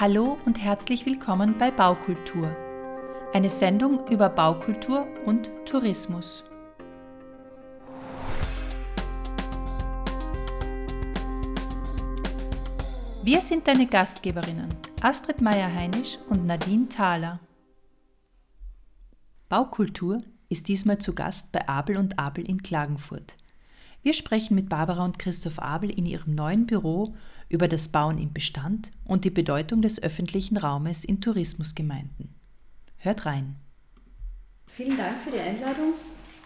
Hallo und herzlich willkommen bei Baukultur, eine Sendung über Baukultur und Tourismus. Wir sind deine Gastgeberinnen Astrid Meyer-Heinisch und Nadine Thaler. Baukultur ist diesmal zu Gast bei Abel und Abel in Klagenfurt. Wir sprechen mit Barbara und Christoph Abel in ihrem neuen Büro über das Bauen im Bestand und die Bedeutung des öffentlichen Raumes in Tourismusgemeinden. Hört rein. Vielen Dank für die Einladung.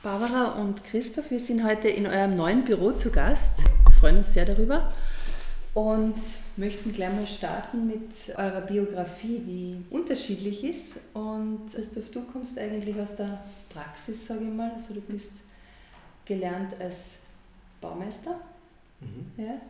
Barbara und Christoph, wir sind heute in eurem neuen Büro zu Gast. Wir freuen uns sehr darüber und möchten gleich mal starten mit eurer Biografie, die unterschiedlich ist. Und Christoph, du kommst eigentlich aus der Praxis, sage ich mal. Also du bist gelernt als Baumeister. Mhm. Ja.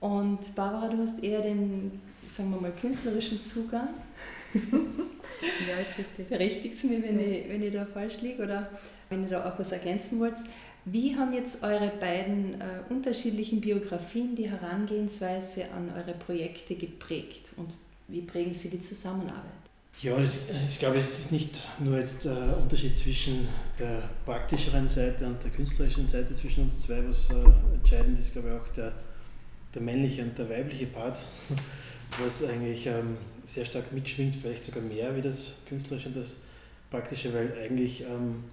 Und Barbara, du hast eher den, sagen wir mal, künstlerischen Zugang. ja, ist richtig. Berichtigt es mir, wenn, ja. ich, wenn ich da falsch liege oder wenn ihr da auch was ergänzen wollt. Wie haben jetzt eure beiden äh, unterschiedlichen Biografien die Herangehensweise an eure Projekte geprägt und wie prägen sie die Zusammenarbeit? Ja, ich, ich glaube, es ist nicht nur jetzt der äh, Unterschied zwischen der praktischeren Seite und der künstlerischen Seite zwischen uns zwei, was äh, entscheidend ist, glaube ich, auch der der männliche und der weibliche Part, was eigentlich ähm, sehr stark mitschwingt, vielleicht sogar mehr wie das Künstlerische und das Praktische, weil eigentlich ähm,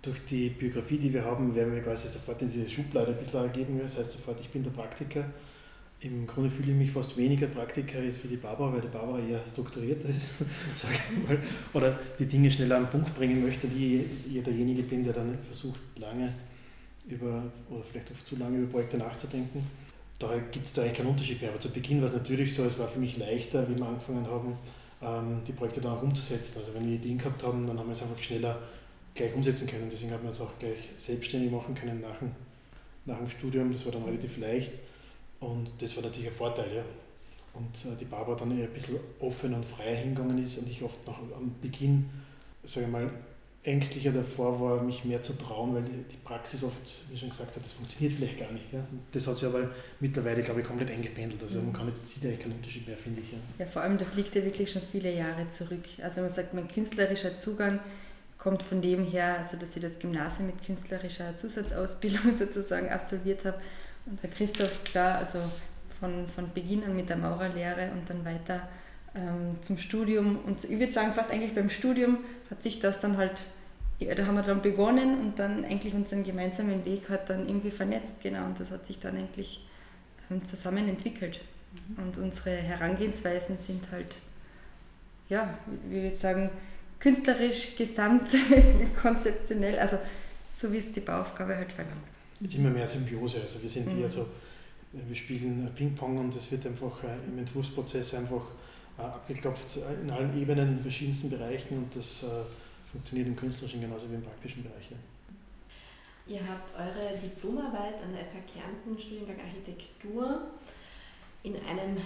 durch die Biografie, die wir haben, werden wir quasi sofort in diese Schublade ein bisschen ergeben. Das heißt sofort, ich bin der Praktiker. Im Grunde fühle ich mich fast weniger Praktiker als wie die Barbara, weil die Barbara eher strukturierter ist, sage ich mal, oder die Dinge schneller am Punkt bringen möchte, wie ich derjenige bin, der dann versucht, lange über, oder vielleicht oft zu lange über Projekte nachzudenken da gibt es da eigentlich keinen Unterschied mehr. Aber zu Beginn war es natürlich so, es war für mich leichter, wie wir angefangen haben, ähm, die Projekte dann auch umzusetzen. Also wenn wir Ideen gehabt haben, dann haben wir es einfach schneller gleich umsetzen können. Deswegen haben wir es auch gleich selbstständig machen können nach dem, nach dem Studium. Das war dann relativ leicht und das war natürlich ein Vorteil. Ja. Und äh, die Barbara dann eher ein bisschen offen und freier hingegangen ist und ich oft noch am Beginn, sage ich mal, ängstlicher davor war, mich mehr zu trauen, weil die, Praxis oft, wie schon gesagt hat, das funktioniert vielleicht gar nicht. Gell? Das hat sich aber mittlerweile, glaube ich, komplett eingependelt. Also man kann jetzt sieht eigentlich keinen Unterschied mehr, finde ich. Ja. ja, vor allem, das liegt ja wirklich schon viele Jahre zurück. Also man sagt, mein künstlerischer Zugang kommt von dem her, also dass ich das Gymnasium mit künstlerischer Zusatzausbildung sozusagen absolviert habe. Und der Christoph, klar, also von, von Beginn an mit der Maurerlehre und dann weiter ähm, zum Studium. Und ich würde sagen, fast eigentlich beim Studium hat sich das dann halt, ja, da haben wir dann begonnen und dann eigentlich unseren gemeinsamen Weg hat dann irgendwie vernetzt, genau. Und das hat sich dann eigentlich ähm, zusammen entwickelt. Mhm. Und unsere Herangehensweisen sind halt, ja, wie würde ich sagen, künstlerisch, gesamt, konzeptionell, also so wie es die Bauaufgabe halt verlangt. Jetzt immer mehr Symbiose, also wir sind mhm. eher so, wir spielen Ping-Pong und es wird einfach äh, im Entwurfsprozess einfach äh, abgeklopft in allen Ebenen, in verschiedensten Bereichen und das äh, funktioniert im künstlerischen genauso wie im praktischen Bereich. Ihr habt eure Diplomarbeit an der FH Kärnten, Studiengang Architektur, in einem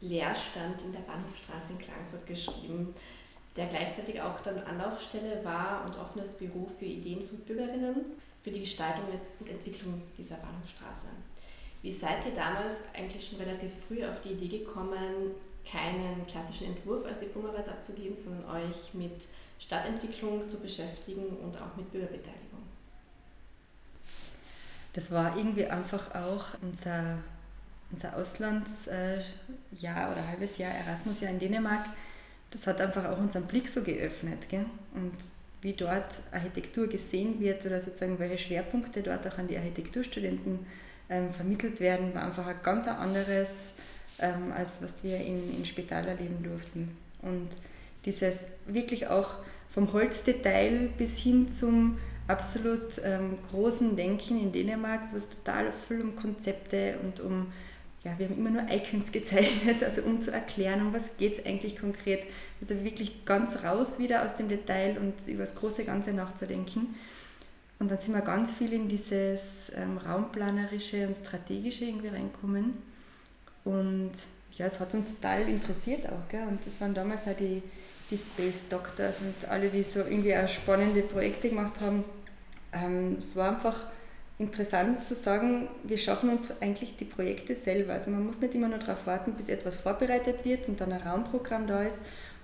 Lehrstand in der Bahnhofstraße in Klagenfurt geschrieben, der gleichzeitig auch dann Anlaufstelle war und offenes Büro für Ideen von Bürgerinnen für die Gestaltung und Entwicklung dieser Bahnhofstraße. Wie seid ihr damals eigentlich schon relativ früh auf die Idee gekommen, keinen klassischen Entwurf als Diplomarbeit abzugeben, sondern euch mit Stadtentwicklung zu beschäftigen und auch mit Bürgerbeteiligung. Das war irgendwie einfach auch unser, unser Auslandsjahr oder halbes Jahr Erasmus-Jahr in Dänemark. Das hat einfach auch unseren Blick so geöffnet. Gell? Und wie dort Architektur gesehen wird oder sozusagen welche Schwerpunkte dort auch an die Architekturstudenten ähm, vermittelt werden, war einfach ein ganz anderes ähm, als was wir in, in Spital erleben durften. Und dieses wirklich auch vom Holzdetail bis hin zum absolut ähm, großen Denken in Dänemark, wo es total viel um Konzepte und um, ja, wir haben immer nur Icons gezeichnet, also um zu erklären, um was geht es eigentlich konkret. Also wirklich ganz raus wieder aus dem Detail und über das große Ganze nachzudenken. Und dann sind wir ganz viel in dieses ähm, raumplanerische und strategische irgendwie reinkommen. Und ja, es hat uns total interessiert auch. Gell? Und das waren damals auch die, die Space Doctors und alle, die so irgendwie auch spannende Projekte gemacht haben. Ähm, es war einfach interessant zu sagen, wir schaffen uns eigentlich die Projekte selber. Also man muss nicht immer nur darauf warten, bis etwas vorbereitet wird und dann ein Raumprogramm da ist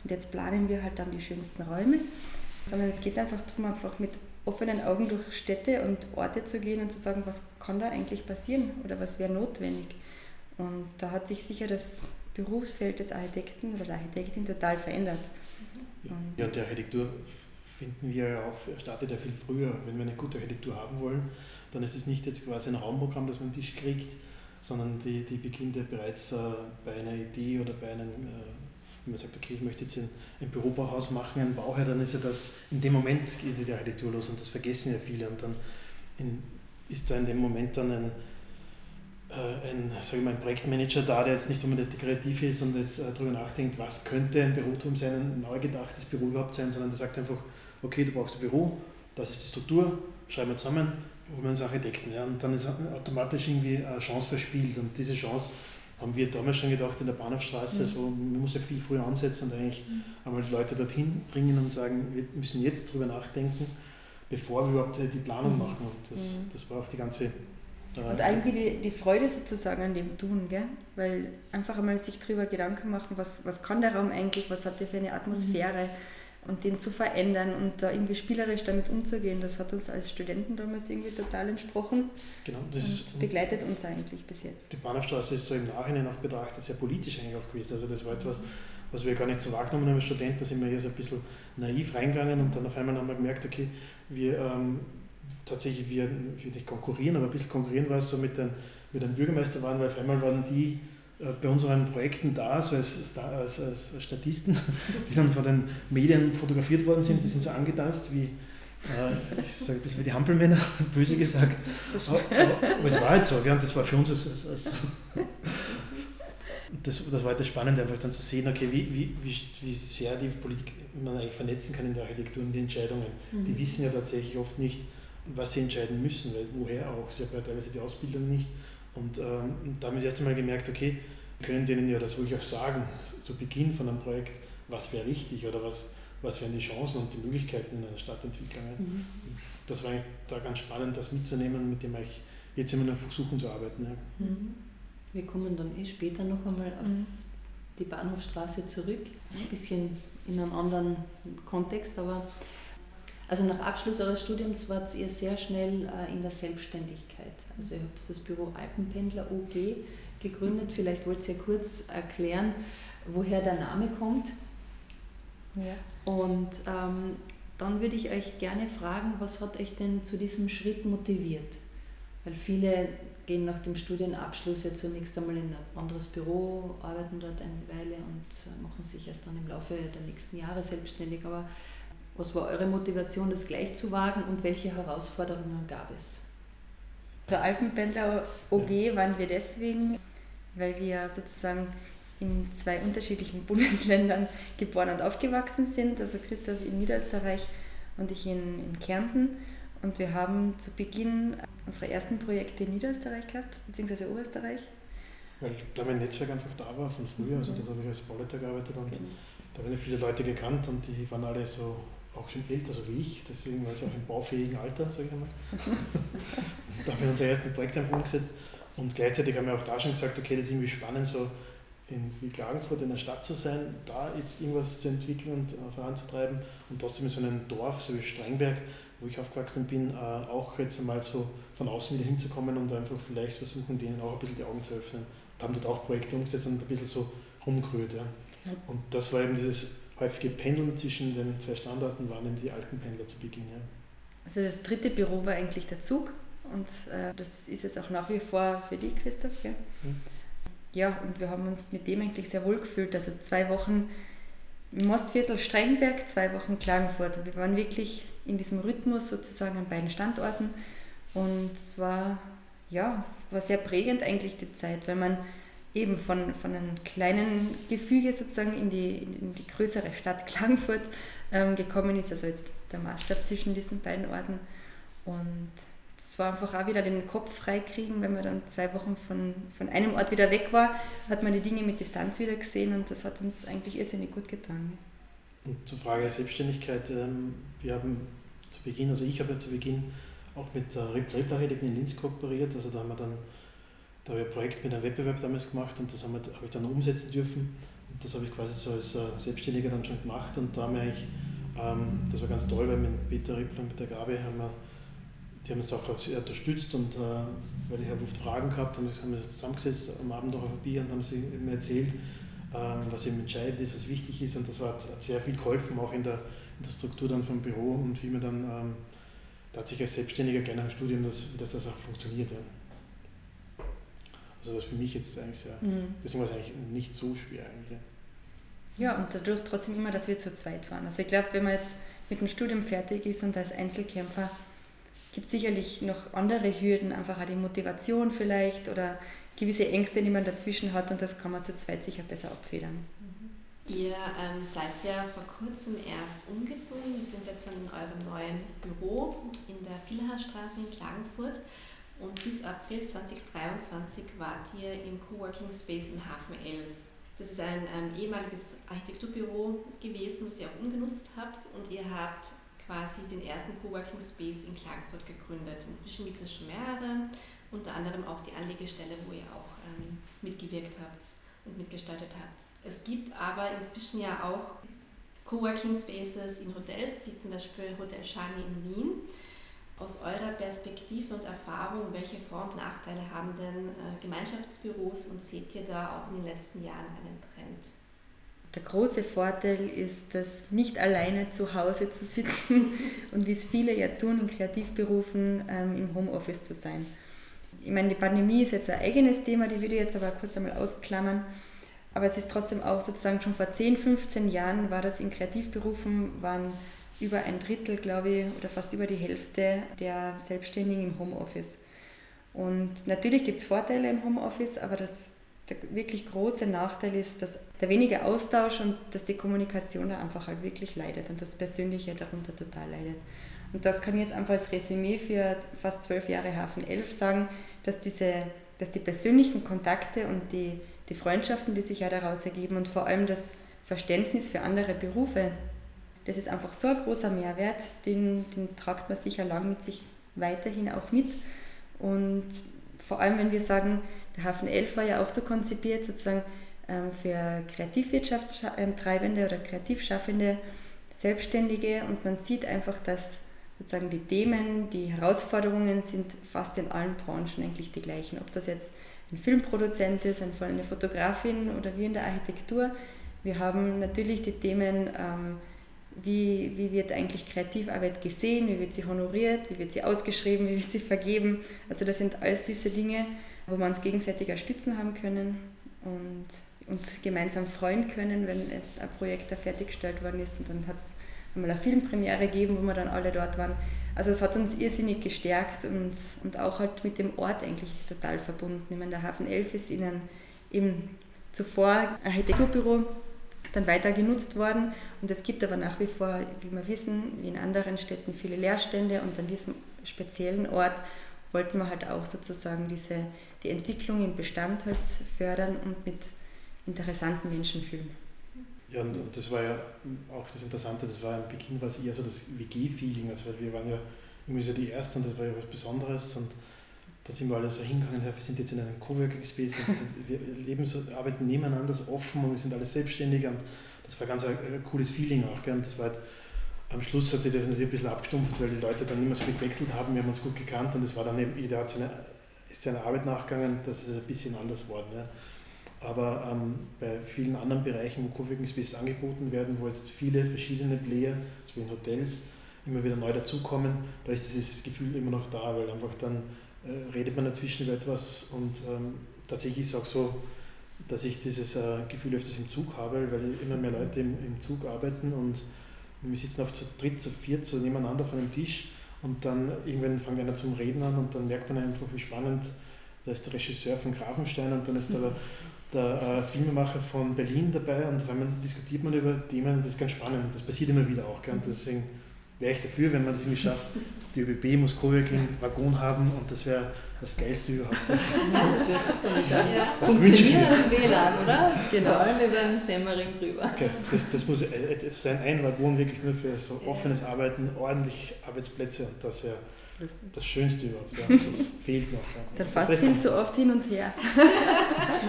und jetzt planen wir halt dann die schönsten Räume, sondern es geht einfach darum, einfach mit offenen Augen durch Städte und Orte zu gehen und zu sagen, was kann da eigentlich passieren oder was wäre notwendig. Und da hat sich sicher das Berufsfeld des Architekten oder der Architektin total verändert. Ja, die Architektur finden wir ja auch, startet ja viel früher. Wenn wir eine gute Architektur haben wollen, dann ist es nicht jetzt quasi ein Raumprogramm, das man Tisch kriegt, sondern die, die beginnt ja bereits äh, bei einer Idee oder bei einem, äh, wenn man sagt, okay, ich möchte jetzt ein, ein Bürobauhaus machen, ein Bauherr, dann ist ja das, in dem Moment geht die Architektur los und das vergessen ja viele und dann in, ist da in dem Moment dann ein, äh, ein, sag ich mal, ein Projektmanager da, der jetzt nicht unbedingt kreativ ist und jetzt äh, darüber nachdenkt, was könnte ein Büroturm sein, ein neu gedachtes Büro überhaupt sein, sondern der sagt einfach, okay, du brauchst ein Büro, das ist die Struktur, schreiben wir zusammen, holen wir uns Architekten. Ja, und dann ist automatisch irgendwie eine Chance verspielt. Und diese Chance haben wir damals schon gedacht in der Bahnhofstraße, mhm. so, man muss ja viel früher ansetzen und eigentlich mhm. einmal die Leute dorthin bringen und sagen, wir müssen jetzt drüber nachdenken, bevor wir überhaupt die Planung mhm. machen. Und das, mhm. das war auch die ganze äh, und eigentlich die, die Freude sozusagen an dem Tun, gell? weil einfach einmal sich darüber Gedanken machen, was, was kann der Raum eigentlich, was hat der für eine Atmosphäre, mhm und den zu verändern und da irgendwie spielerisch damit umzugehen, das hat uns als Studenten damals irgendwie total entsprochen. Genau, das ist, begleitet uns eigentlich bis jetzt. Die Bahnhofstraße ist so im Nachhinein auch betrachtet sehr politisch eigentlich auch gewesen. Also das war etwas, was wir gar nicht so wahrgenommen haben als Studenten, da sind wir hier so ein bisschen naiv reingegangen und dann auf einmal haben wir gemerkt, okay, wir ähm, tatsächlich, wir, will nicht konkurrieren, aber ein bisschen konkurrieren war es so mit den, mit den Bürgermeister waren, weil auf einmal waren die bei unseren Projekten da, so als, als, als, Statisten, die dann von den Medien fotografiert worden sind, die sind so angetanzt wie, äh, ich sage ein bisschen wie die Hampelmänner, böse gesagt. Aber, aber, es war halt so, ja, und das war für uns als, als das, das war halt das Spannende, einfach dann zu sehen, okay, wie, wie, wie, wie sehr die Politik man eigentlich vernetzen kann in der Architektur und die Entscheidungen. Mhm. Die wissen ja tatsächlich oft nicht, was sie entscheiden müssen, weil woher auch, sie haben ja teilweise die Ausbildung nicht und ähm, da habe ich das erste Mal gemerkt, okay, wir können denen ja das ruhig auch sagen, zu Beginn von einem Projekt, was wäre richtig oder was, was wären die Chancen und die Möglichkeiten in einer Stadtentwicklung. Mhm. Das war eigentlich da ganz spannend, das mitzunehmen, mit dem ich jetzt immer noch versuchen zu arbeiten. Ja. Mhm. Wir kommen dann eh später noch einmal auf mhm. die Bahnhofstraße zurück, ein bisschen in einem anderen Kontext, aber also nach Abschluss eures Studiums wart ihr sehr schnell äh, in der Selbstständigkeit. Also ihr habt das Büro Alpenpendler OG gegründet. Vielleicht wollt ihr kurz erklären, woher der Name kommt. Ja. Und ähm, dann würde ich euch gerne fragen, was hat euch denn zu diesem Schritt motiviert? Weil viele gehen nach dem Studienabschluss ja zunächst einmal in ein anderes Büro, arbeiten dort eine Weile und äh, machen sich erst dann im Laufe der nächsten Jahre selbstständig. Aber was war eure Motivation, das gleich zu wagen und welche Herausforderungen gab es? Zur Alpenpendler OG waren wir deswegen, weil wir sozusagen in zwei unterschiedlichen Bundesländern geboren und aufgewachsen sind. Also Christoph in Niederösterreich und ich in, in Kärnten. Und wir haben zu Beginn unsere ersten Projekte in Niederösterreich gehabt, beziehungsweise Oberösterreich. Weil da mein Netzwerk einfach da war von früher, also mhm. da habe ich als Bauleiter gearbeitet und mhm. da habe ich viele Leute gekannt und die waren alle so auch schon älter, so wie ich, deswegen war sie auch im baufähigen Alter, sage ich einmal. da haben wir unser erstes Projekt einfach umgesetzt und gleichzeitig haben wir auch da schon gesagt, okay, das ist irgendwie spannend, so in wie Klagenfurt in der Stadt zu sein, da jetzt irgendwas zu entwickeln und äh, voranzutreiben und trotzdem in so einem Dorf, so wie Strengberg, wo ich aufgewachsen bin, äh, auch jetzt einmal so von außen wieder hinzukommen und einfach vielleicht versuchen, denen auch ein bisschen die Augen zu öffnen. Und haben dort auch Projekte umgesetzt und ein bisschen so rumgerührt. Ja. Und das war eben dieses häufige Pendeln zwischen den zwei Standorten waren eben die alten Pendler zu Beginn. Ja. Also das dritte Büro war eigentlich der Zug und äh, das ist jetzt auch nach wie vor für dich, Christoph. Gell? Hm. Ja, und wir haben uns mit dem eigentlich sehr wohl gefühlt. Also zwei Wochen Mostviertel Strengberg, zwei Wochen Klagenfurt. Und wir waren wirklich in diesem Rhythmus sozusagen an beiden Standorten und es war, ja, es war sehr prägend eigentlich die Zeit, weil man eben von, von einem kleinen Gefüge sozusagen in die, in die größere Stadt Klagenfurt ähm, gekommen ist, also jetzt der Maßstab zwischen diesen beiden Orten. Und es war einfach auch wieder den Kopf freikriegen, wenn man dann zwei Wochen von, von einem Ort wieder weg war, hat man die Dinge mit Distanz wieder gesehen und das hat uns eigentlich irrsinnig gut getan. Und zur Frage der Selbstständigkeit, ähm, wir haben zu Beginn, also ich habe ja zu Beginn auch mit der Reblarchitekten in Linz kooperiert. Also da haben wir dann da habe ich ein Projekt mit einem Wettbewerb damals gemacht und das habe ich dann umsetzen dürfen. Und das habe ich quasi so als äh, Selbstständiger dann schon gemacht und da haben wir eigentlich, ähm, das war ganz toll, weil mit Peter Rippler und mit der Gabi haben wir, die haben uns auch sehr unterstützt und äh, weil ich habe oft Fragen gehabt, haben wir, haben wir zusammengesetzt am Abend noch auf ein Bier und haben sie mir erzählt, ähm, was eben entscheidend ist, was wichtig ist und das war, hat sehr viel geholfen, auch in der, in der Struktur dann vom Büro und wie man dann ähm, tatsächlich als Selbstständiger nach dem Studium, dass, dass das auch funktioniert. Ja. Also was für mich jetzt eigentlich sehr, mhm. deswegen war es eigentlich nicht so schwer eigentlich. Ja. und dadurch trotzdem immer, dass wir zu zweit waren. Also ich glaube, wenn man jetzt mit dem Studium fertig ist und als Einzelkämpfer, gibt es sicherlich noch andere Hürden, einfach auch die Motivation vielleicht oder gewisse Ängste, die man dazwischen hat und das kann man zu zweit sicher besser abfedern. Mhm. Ihr ähm, seid ja vor kurzem erst umgezogen. Wir sind jetzt in eurem neuen Büro in der Vilharstraße in Klagenfurt. Und bis April 2023 wart ihr im Coworking Space im Hafen 11. Das ist ein ähm, ehemaliges Architekturbüro gewesen, das ihr auch umgenutzt habt und ihr habt quasi den ersten Coworking Space in Klagenfurt gegründet. Inzwischen gibt es schon mehrere, unter anderem auch die Anlegestelle, wo ihr auch ähm, mitgewirkt habt und mitgestaltet habt. Es gibt aber inzwischen ja auch Coworking Spaces in Hotels, wie zum Beispiel Hotel Shani in Wien aus eurer Perspektive und Erfahrung, welche Vor- und Nachteile haben denn äh, Gemeinschaftsbüros und seht ihr da auch in den letzten Jahren einen Trend? Der große Vorteil ist, dass nicht alleine zu Hause zu sitzen und wie es viele ja tun, in Kreativberufen ähm, im Homeoffice zu sein. Ich meine, die Pandemie ist jetzt ein eigenes Thema, die würde ich jetzt aber kurz einmal ausklammern. Aber es ist trotzdem auch sozusagen schon vor 10, 15 Jahren war das in Kreativberufen, waren über ein Drittel, glaube ich, oder fast über die Hälfte der Selbstständigen im Homeoffice. Und natürlich gibt es Vorteile im Homeoffice, aber das, der wirklich große Nachteil ist, dass der wenige Austausch und dass die Kommunikation da einfach halt wirklich leidet und das Persönliche darunter total leidet. Und das kann ich jetzt einfach als Resümee für fast zwölf Jahre Hafen 11 sagen, dass, diese, dass die persönlichen Kontakte und die, die Freundschaften, die sich ja daraus ergeben und vor allem das Verständnis für andere Berufe, das ist einfach so ein großer Mehrwert, den, den tragt man sicher lang mit sich weiterhin auch mit. Und vor allem, wenn wir sagen, der Hafen 11 war ja auch so konzipiert, sozusagen ähm, für Kreativwirtschaftstreibende oder Kreativschaffende Selbstständige und man sieht einfach, dass sozusagen die Themen, die Herausforderungen sind fast in allen Branchen eigentlich die gleichen. Ob das jetzt ein Filmproduzent ist, eine Fotografin oder wie in der Architektur. Wir haben natürlich die Themen ähm, wie, wie wird eigentlich Kreativarbeit gesehen, wie wird sie honoriert, wie wird sie ausgeschrieben, wie wird sie vergeben. Also das sind alles diese Dinge, wo wir uns gegenseitig unterstützen haben können und uns gemeinsam freuen können, wenn ein Projekt da fertiggestellt worden ist. Und dann hat es einmal eine Filmpremiere gegeben, wo wir dann alle dort waren. Also es hat uns irrsinnig gestärkt und, und auch halt mit dem Ort eigentlich total verbunden. Ich meine, der Hafen 11 ist ihnen eben zuvor ein Architekturbüro dann weiter genutzt worden. Und es gibt aber nach wie vor, wie wir wissen, wie in anderen Städten viele Leerstände und an diesem speziellen Ort wollten wir halt auch sozusagen diese, die Entwicklung im Bestand halt fördern und mit interessanten Menschen füllen. Ja, und das war ja auch das Interessante, das war am Beginn war es eher so das WG-Feeling, also wir waren ja irgendwie so die Ersten, das war ja was Besonderes und da sind wir alle so hingegangen, wir sind jetzt in einem Coworking Space, wir leben so, arbeiten nebeneinander so offen und wir sind alle selbstständig und das war ganz ein, ein cooles Feeling auch. Gell? Und das war halt, am Schluss hat sich das natürlich ein bisschen abgestumpft, weil die Leute dann mehr so viel gewechselt haben, wir haben uns gut gekannt und es war dann eben, jeder hat seine, ist seiner Arbeit nachgegangen, das ist ein bisschen anders geworden. Ja. Aber ähm, bei vielen anderen Bereichen, wo Coworking Spaces angeboten werden, wo jetzt viele verschiedene Player, so wie in Hotels, immer wieder neu dazukommen, da ist dieses Gefühl immer noch da, weil einfach dann äh, redet man dazwischen über etwas und ähm, tatsächlich ist es auch so, dass ich dieses äh, Gefühl öfters im Zug habe, weil immer mehr Leute im, im Zug arbeiten und wir sitzen auf zu dritt, zu viert so nebeneinander von einem Tisch und dann irgendwann fängt einer zum Reden an und dann merkt man einfach, wie spannend, da ist der Regisseur von Grafenstein und dann ist der, der äh, Filmemacher von Berlin dabei und dann diskutiert man über Themen und das ist ganz spannend und das passiert immer wieder auch. Gell? Und deswegen wäre ich dafür, wenn man das irgendwie schafft. Die ÖBB muss Coworking Waggon haben und das wäre das Geilste überhaupt. Ja, das wäre super mit ja. Funktionierendes WLAN, oder? Genau. Vor allem über den Semmering drüber. Okay. Das, das muss sein, ein Waggon wirklich nur für so offenes Arbeiten, ordentlich Arbeitsplätze und das wäre lustig. Das Schönste überhaupt, ja. Das fehlt noch. Ja. Dann fast viel zu oft hin und her.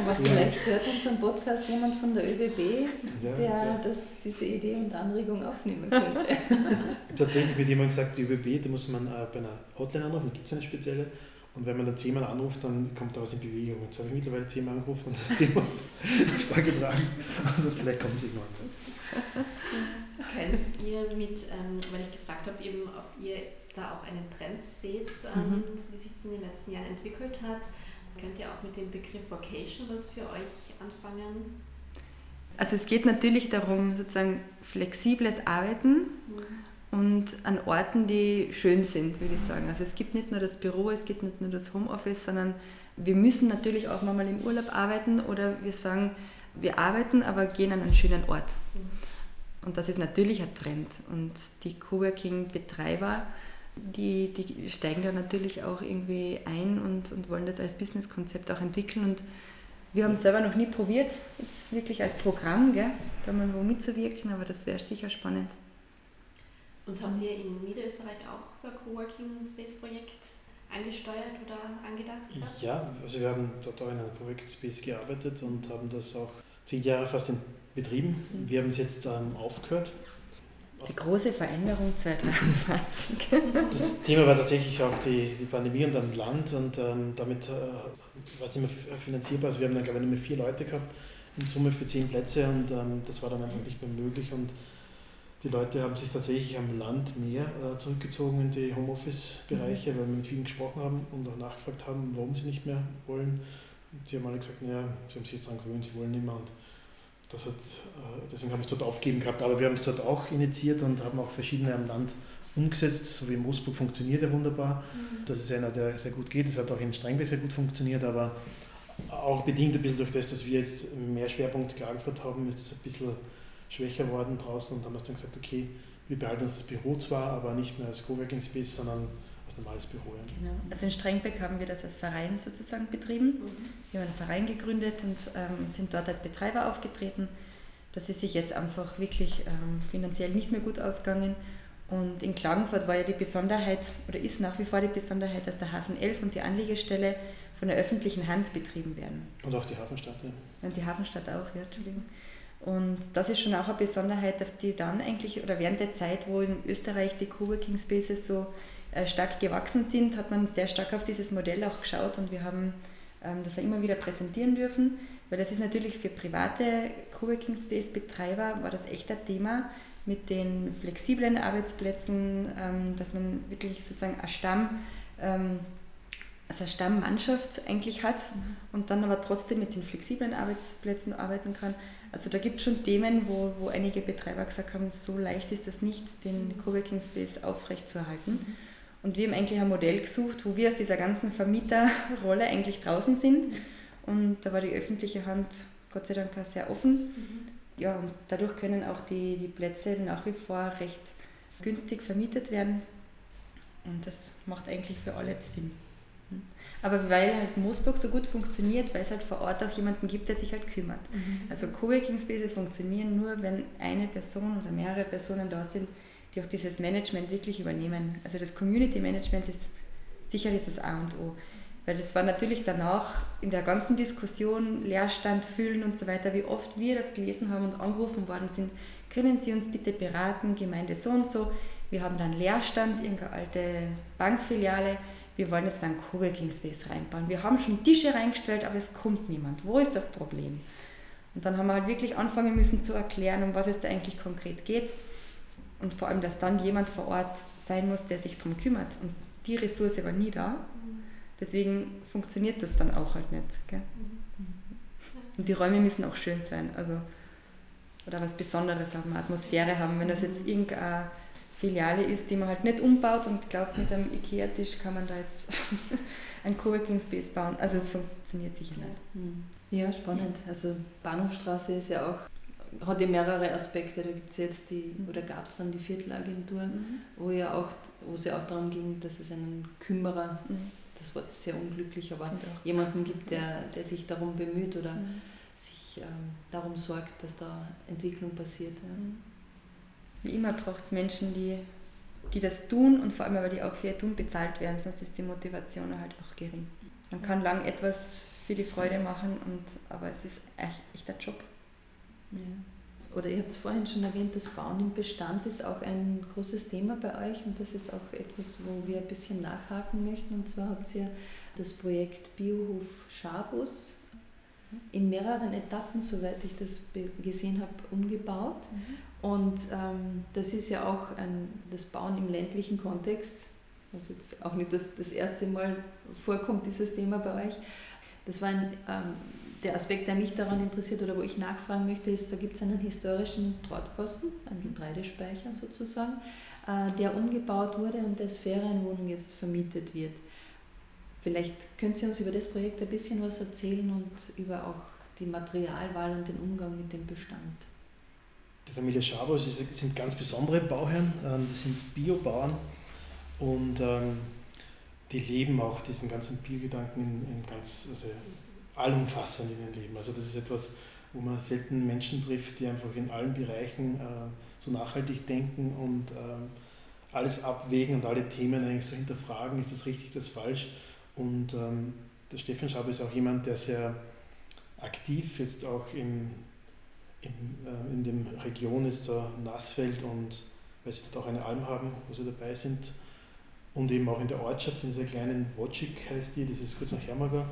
Aber vielleicht hört unseren Podcast jemand von der ÖBB, Ja, der das das, diese Idee und Anregung aufnehmen könnte. Ich habe tatsächlich mit jemandem gesagt, die ÖBB, da muss man äh, bei einer Hotline anrufen, gibt es eine spezielle. Und wenn man dann zehnmal anruft, dann kommt da was in Bewegung. Jetzt habe ich mittlerweile zehnmal angerufen und das Thema vorgetragen. Also vielleicht kommt es irgendwann. Könnt ihr mit, ähm, weil ich gefragt habe, eben, ob ihr da auch einen Trend seht, ähm, wie sich das in den letzten Jahren entwickelt hat, könnt ihr auch mit dem Begriff Vocation was für euch anfangen? Also es geht natürlich darum, sozusagen flexibles Arbeiten und an Orten, die schön sind, würde ich sagen. Also es gibt nicht nur das Büro, es gibt nicht nur das Homeoffice, sondern wir müssen natürlich auch mal im Urlaub arbeiten oder wir sagen, wir arbeiten, aber gehen an einen schönen Ort. Und das ist natürlich ein Trend. Und die Coworking-Betreiber, die, die steigen da natürlich auch irgendwie ein und, und wollen das als Businesskonzept auch entwickeln. Und wir haben es selber noch nie probiert, jetzt wirklich als Programm, gell, da mal wo mitzuwirken, aber das wäre sicher spannend. Und habt ihr in Niederösterreich auch so ein Coworking Space Projekt angesteuert oder angedacht? gehabt? Ja, also wir haben dort auch in einem Coworking Space gearbeitet und haben das auch zehn Jahre fast in betrieben. Wir haben es jetzt ähm, aufgehört. Die große Veränderung 2023. Das Thema war tatsächlich auch die, die Pandemie und am Land und ähm, damit äh, war es nicht mehr finanzierbar. Also wir haben dann glaube ich nur mehr vier Leute gehabt in Summe für zehn Plätze und ähm, das war dann einfach nicht mehr möglich und die Leute haben sich tatsächlich am Land mehr äh, zurückgezogen in die Homeoffice-Bereiche, weil wir mit vielen gesprochen haben und auch nachgefragt haben, warum sie nicht mehr wollen. Und sie haben alle gesagt, naja, sie haben sich jetzt daran gewöhnt, sie wollen nicht mehr. Und hat, äh, deswegen haben wir es dort aufgegeben gehabt. Aber wir haben es dort auch initiiert und haben auch verschiedene am Land umgesetzt. So wie in Moosburg funktioniert er wunderbar. Das ist einer, der sehr gut geht. Das hat auch in Strengberg sehr gut funktioniert, aber auch bedingt ein bisschen durch das, dass wir jetzt mehr Schwerpunkt Klagenfurt haben, ist es ein bisschen schwächer geworden draußen und haben uns dann gesagt, okay, wir behalten uns das Büro zwar, aber nicht mehr als Coworking Space, sondern als normales Büro. Ja. Genau. Also in Strengbeck haben wir das als Verein sozusagen betrieben. Wir haben einen Verein gegründet und ähm, sind dort als Betreiber aufgetreten. Das ist sich jetzt einfach wirklich ähm, finanziell nicht mehr gut ausgegangen. Und in Klagenfurt war ja die Besonderheit, oder ist nach wie vor die Besonderheit, dass der Hafen 11 und die Anlegestelle von der öffentlichen Hand betrieben werden. Und auch die Hafenstadt. Ja. Und die Hafenstadt auch, ja, Entschuldigung. Und das ist schon auch eine Besonderheit, auf die dann eigentlich, oder während der Zeit, wo in Österreich die Coworking Spaces so stark gewachsen sind, hat man sehr stark auf dieses Modell auch geschaut und wir haben ähm, das ja immer wieder präsentieren dürfen, weil das ist natürlich für private Coworking Space Betreiber war das echt ein Thema mit den flexiblen Arbeitsplätzen, ähm, dass man wirklich sozusagen ein Stamm, ähm, also eine Stammmannschaft eigentlich hat und dann aber trotzdem mit den flexiblen Arbeitsplätzen arbeiten kann. Also da gibt es schon Themen, wo, wo einige Betreiber gesagt haben, so leicht ist das nicht, den Coworking Space aufrechtzuerhalten. Und wir haben eigentlich ein Modell gesucht, wo wir aus dieser ganzen Vermieterrolle eigentlich draußen sind. Und da war die öffentliche Hand Gott sei Dank auch sehr offen. Ja, und dadurch können auch die, die Plätze nach wie vor recht günstig vermietet werden. Und das macht eigentlich für alle Sinn. Aber weil halt Moosburg so gut funktioniert, weil es halt vor Ort auch jemanden gibt, der sich halt kümmert. Also Coworking Spaces funktionieren nur, wenn eine Person oder mehrere Personen da sind, die auch dieses Management wirklich übernehmen. Also das Community Management ist sicherlich das A und O. Weil das war natürlich danach in der ganzen Diskussion, Leerstand füllen und so weiter, wie oft wir das gelesen haben und angerufen worden sind, können Sie uns bitte beraten, Gemeinde so und so, wir haben dann Leerstand, irgendeine alte Bankfiliale, wir wollen jetzt einen Coworking Space reinbauen. Wir haben schon Tische reingestellt, aber es kommt niemand. Wo ist das Problem? Und dann haben wir halt wirklich anfangen müssen zu erklären, um was es da eigentlich konkret geht. Und vor allem, dass dann jemand vor Ort sein muss, der sich darum kümmert. Und die Ressource war nie da. Deswegen funktioniert das dann auch halt nicht. Gell? Und die Räume müssen auch schön sein. Also, oder was Besonderes haben, Atmosphäre haben. Wenn das jetzt irgendeine Filiale ist, die man halt nicht umbaut und glaubt, mit einem Ikea-Tisch kann man da jetzt ein Coworking Space bauen. Also es funktioniert sicher nicht. Ja, spannend. Also Bahnhofstraße ist ja auch, hat ja mehrere Aspekte. Da gibt es jetzt die, oder gab es dann die Viertelagentur, wo ja auch, wo es ja auch darum ging, dass es einen Kümmerer, Mhm. das Wort ist sehr unglücklich, aber jemanden gibt, der, der sich darum bemüht oder sich ähm, darum sorgt, dass da Entwicklung passiert. Ja. Wie immer braucht es Menschen, die die das tun und vor allem, weil die auch für ihr Tun bezahlt werden, sonst ist die Motivation halt auch gering. Man kann lang etwas für die Freude machen, und, aber es ist echt, echt ein Job. Ja. Oder ihr habt es vorhin schon erwähnt, das Bauen im Bestand ist auch ein großes Thema bei euch und das ist auch etwas, wo wir ein bisschen nachhaken möchten. Und zwar habt ihr das Projekt Biohof Schabus in mehreren Etappen, soweit ich das gesehen habe, umgebaut. Mhm. Und ähm, das ist ja auch ein, das Bauen im ländlichen Kontext, was jetzt auch nicht das, das erste Mal vorkommt, dieses Thema bei euch. Das war ein, ähm, der Aspekt, der mich daran interessiert oder wo ich nachfragen möchte, ist, da gibt es einen historischen Drahtkosten, einen Getreidespeicher sozusagen, äh, der umgebaut wurde und als Ferienwohnung jetzt vermietet wird. Vielleicht können Sie uns über das Projekt ein bisschen was erzählen und über auch die Materialwahl und den Umgang mit dem Bestand. Die Familie Schabos sind ganz besondere Bauherren, ähm, die sind Biobauern und ähm, die leben auch diesen ganzen Biogedanken in, in ganz also allumfassend in ihrem Leben. Also das ist etwas, wo man selten Menschen trifft, die einfach in allen Bereichen äh, so nachhaltig denken und ähm, alles abwägen und alle Themen eigentlich so hinterfragen, ist das richtig, ist das falsch. Und ähm, der Stefan Schaub ist auch jemand, der sehr aktiv jetzt auch im, im, äh, in dem Region ist da Nassfeld und weil sie dort auch eine Alm haben, wo sie dabei sind. Und eben auch in der Ortschaft, in dieser kleinen Wotschik heißt die, das ist kurz nach Hermager,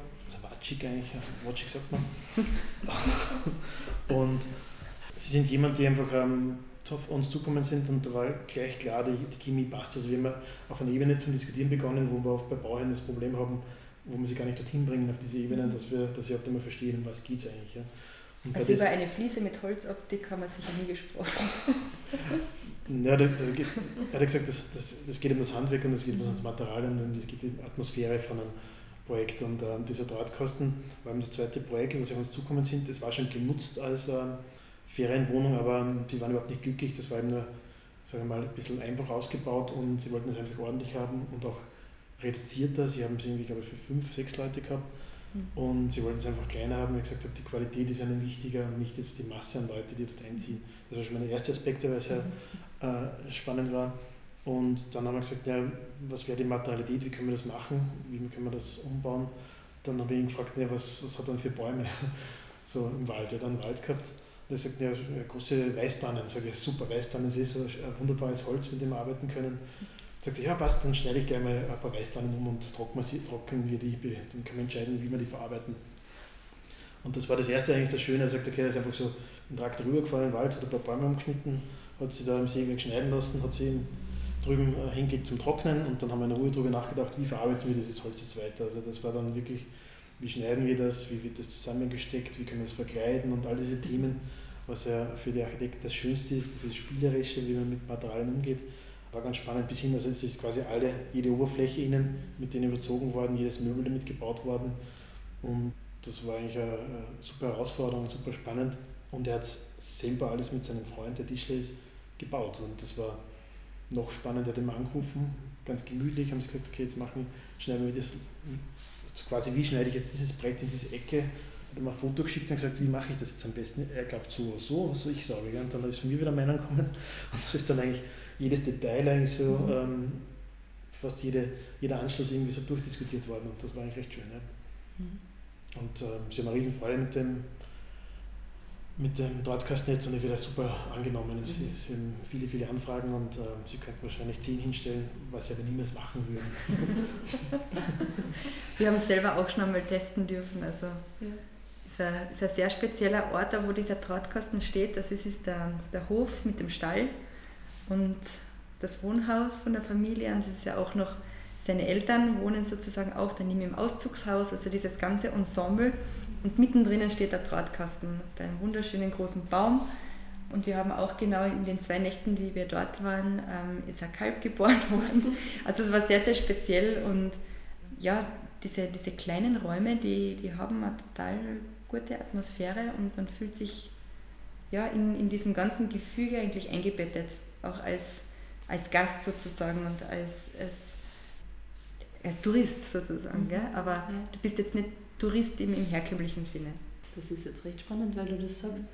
also Watschik eigentlich, Wotschik sagt man. und sie sind jemand, die einfach ähm, auf uns zukommen sind und da war gleich klar, die, die Chemie passt. Also wir haben auf einer Ebene zu diskutieren begonnen, wo wir oft bei Bauherren das Problem haben, wo wir sie gar nicht dorthin bringen auf diese Ebene, dass wir, dass sie auch immer verstehen, um was geht es eigentlich. Ja. also über eine Fliese mit Holzoptik haben wir sicher nie gesprochen. ja, er hat gesagt, das, das, das geht um das Handwerk und es geht um das Material und es geht um die Atmosphäre von einem Projekt. Und äh, dieser Drahtkosten war das zweite Projekt, was auf uns zukommen sind. Das war schon genutzt als äh, Ferienwohnung, aber ähm, die waren überhaupt nicht glücklich. Das war eben nur, sagen wir mal, ein bisschen einfach ausgebaut und sie wollten es einfach ordentlich haben und auch reduzierter. Sie haben es irgendwie, glaube ich, für fünf, sechs Leute gehabt. Mhm. Und sie wollten es einfach kleiner haben, weil ich gesagt habe, die Qualität ist ihnen wichtiger und nicht jetzt die Masse an Leute, die dort einziehen. Das war schon mein erster Aspekt, der sehr mhm. äh, spannend war. Und dann haben wir gesagt, ja, was wäre die Materialität, wie können wir das machen, wie können wir das umbauen. Dann habe ich ihn gefragt, ja, was, was hat er für Bäume so im Wald? Er hat einen Wald gehabt und er sagt, ja, große Weißtannen. Sage ich, super, Weißtannen ist so wunderbares Holz, mit dem wir arbeiten können. Sagt er, ja passt, dann schneide ich gerne mal ein paar Weißtannen um und trocknen wir, trocknen wir die, dann können wir entscheiden, wie wir die verarbeiten. Und das war das erste eigentlich das Schöne, er sagt, okay, er ist einfach so ein Traktor rübergefahren den Wald, hat ein paar Bäume umgeschnitten, hat sie da im Sägewerk schneiden lassen, hat sie drüben äh, hingelegt zum Trocknen und dann haben wir in Ruhe darüber nachgedacht, wie verarbeiten wir dieses Holz jetzt weiter. Also das war dann wirklich wie schneiden wir das, wie wird das zusammengesteckt, wie können wir es verkleiden und all diese Themen, was ja für die Architekten das Schönste ist, dieses Spielerische, wie man mit Materialien umgeht, war ganz spannend bis hin, also es ist quasi alle, jede Oberfläche innen mit denen überzogen worden, jedes Möbel damit gebaut worden und das war eigentlich eine, super Herausforderung, super spannend und er hat selber alles mit seinem Freund, der Tischler ist, gebaut und das war noch spannender, hat ihn angerufen, ganz gemütlich, haben sie gesagt, okay, jetzt machen, schneiden wir das quasi, wie schneide ich jetzt dieses Brett in diese Ecke? Hat mir ein Foto geschickt und gesagt, wie mache ich das jetzt am besten? Er glaubt so oder so, soll ich sagen? Und dann ist von mir wieder Meinung gekommen. Und so ist dann eigentlich jedes Detail eigentlich so, mhm. ähm, fast jede, jeder Anschluss irgendwie so durchdiskutiert worden und das war eigentlich recht schön. Ja. Mhm. Und ähm, sie haben eine riesen Freude mit dem, mit dem Drahtkasten und wird super angenommen. Es mhm. sind viele, viele Anfragen und äh, Sie könnten wahrscheinlich zehn hinstellen, was Sie aber niemals machen würden. Wir haben es selber auch schon einmal testen dürfen. Also ja. ist, ein, ist ein sehr spezieller Ort, wo dieser Drahtkasten steht. Das ist, ist der, der Hof mit dem Stall und das Wohnhaus von der Familie. Und es ist ja auch noch, seine Eltern wohnen sozusagen auch daneben im Auszugshaus. Also dieses ganze Ensemble und mittendrin steht der Drahtkasten bei einem wunderschönen großen Baum. Und wir haben auch genau in den zwei Nächten, wie wir dort waren, ähm, ist ein Kalb geboren worden. Also es war sehr, sehr speziell und ja, diese, diese kleinen Räume, die, die haben eine total gute Atmosphäre und man fühlt sich ja, in, in diesem ganzen Gefüge eigentlich eingebettet, auch als, als Gast sozusagen und als, als, als Tourist sozusagen. Mhm. Gell? Aber ja. du bist jetzt nicht Tourist im, im herkömmlichen Sinne. Das ist jetzt recht spannend, weil du das sagst.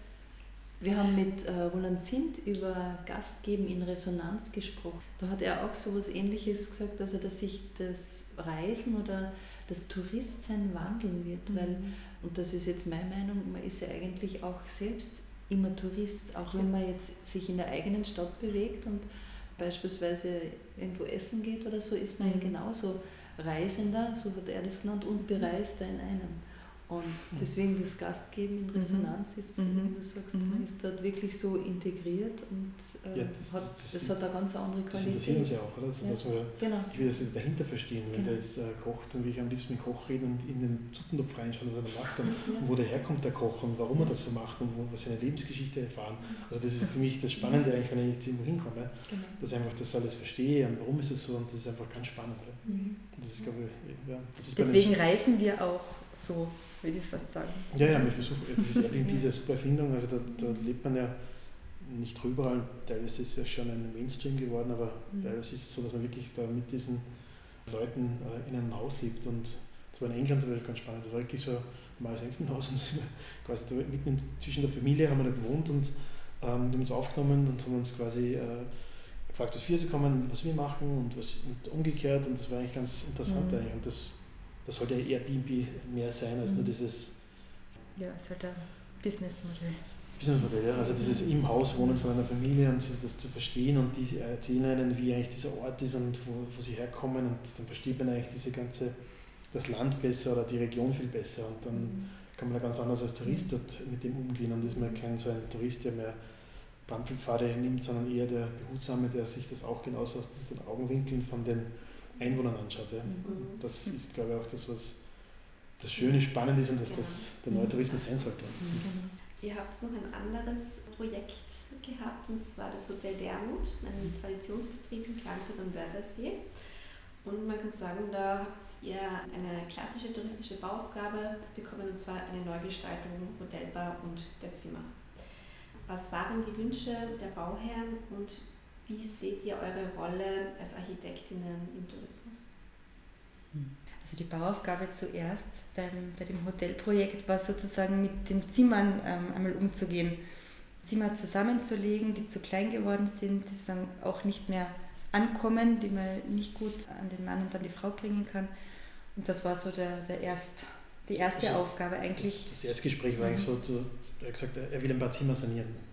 Wir haben mit äh, Roland Zint über Gastgeben in Resonanz gesprochen. Da hat er auch so etwas Ähnliches gesagt, also dass sich das Reisen oder das Touristsein wandeln wird. Mhm. Weil, und das ist jetzt meine Meinung, man ist ja eigentlich auch selbst immer Tourist, auch wenn man jetzt sich in der eigenen Stadt bewegt und beispielsweise irgendwo essen geht oder so, ist man mhm. ja genauso Reisender, so hat er das genannt, und Bereister in einem. Und deswegen das Gastgeben in mhm. Resonanz ist, mhm. wie du sagst, mhm. man ist dort wirklich so integriert und äh, ja, das, hat, das, das, hat eine ganz andere Qualität. Das interessiert uns ja auch, oder? Also, ja. dass wir, genau. Ich will das dahinter verstehen, wenn genau. der jetzt äh, kocht und wie ich am liebsten mit Koch rede und in den Suppentopf reinschauen, was er macht und, ja. und wo der herkommt, der Koch und warum er das so macht und wo, was seine Lebensgeschichte erfahren. Also das ist für mich das Spannende eigentlich, wenn ich jetzt irgendwo hinkomme, genau. dass ich einfach das alles verstehe und warum ist es so und das ist einfach ganz spannend. Mhm. Das ist, glaube ich, ja, das ist Deswegen reisen wir auch so würde ich fast sagen. Ja, ja, wir versuchen, das ist Airbnb eine super Erfindung, also da, da lebt man ja nicht überall, teilweise ist es ja schon ein Mainstream geworden, aber mhm. teilweise ist es so, dass man wirklich da mit diesen Leuten äh, in einem Haus lebt und das war in England zum Beispiel ganz spannend, da war wirklich so ein normales Einfamilienhaus und sind quasi da mitten zwischen der Familie haben wir da gewohnt und ähm, die haben uns aufgenommen und haben uns quasi äh, gefragt, was wir kommen, was wir machen und was und umgekehrt und das war eigentlich ganz interessant mhm. eigentlich und das das sollte ja Airbnb mehr sein als mhm. nur dieses. Ja, es sollte ein Businessmodell. Businessmodell, ja. Also dieses im Haus wohnen von einer Familie und das zu verstehen und die erzählen einen, wie eigentlich dieser Ort ist und wo, wo sie herkommen und dann versteht man eigentlich diese ganze, das Land besser oder die Region viel besser und dann mhm. kann man da ganz anders als Tourist mhm. dort mit dem umgehen und ist man kein so ein Tourist, der mehr Trampelpfade nimmt, sondern eher der Behutsame, der sich das auch genauso aus den Augenwinkeln von den Einwohnern anschaut. Ja. Mhm. Das ist, glaube ich, auch das, was das Schöne, spannend ist und dass das der neue Tourismus sein sollte. Mhm. Ihr habt noch ein anderes Projekt gehabt, und zwar das Hotel Dermut, ein Traditionsbetrieb in Klagenfurt am Wörthersee. Und man kann sagen, da habt ihr eine klassische touristische Bauaufgabe bekommen, und zwar eine Neugestaltung, Hotelbar und der Zimmer. Was waren die Wünsche der Bauherren und wie seht ihr eure Rolle als Architektinnen im Tourismus? Also die Bauaufgabe zuerst beim, bei dem Hotelprojekt war sozusagen mit den Zimmern ähm, einmal umzugehen. Zimmer zusammenzulegen, die zu klein geworden sind, die sagen, auch nicht mehr ankommen, die man nicht gut an den Mann und an die Frau bringen kann. Und das war so der, der erst, die erste also Aufgabe eigentlich. Das, das erste Gespräch war eigentlich mhm. so, er hat gesagt, er will ein paar Zimmer sanieren.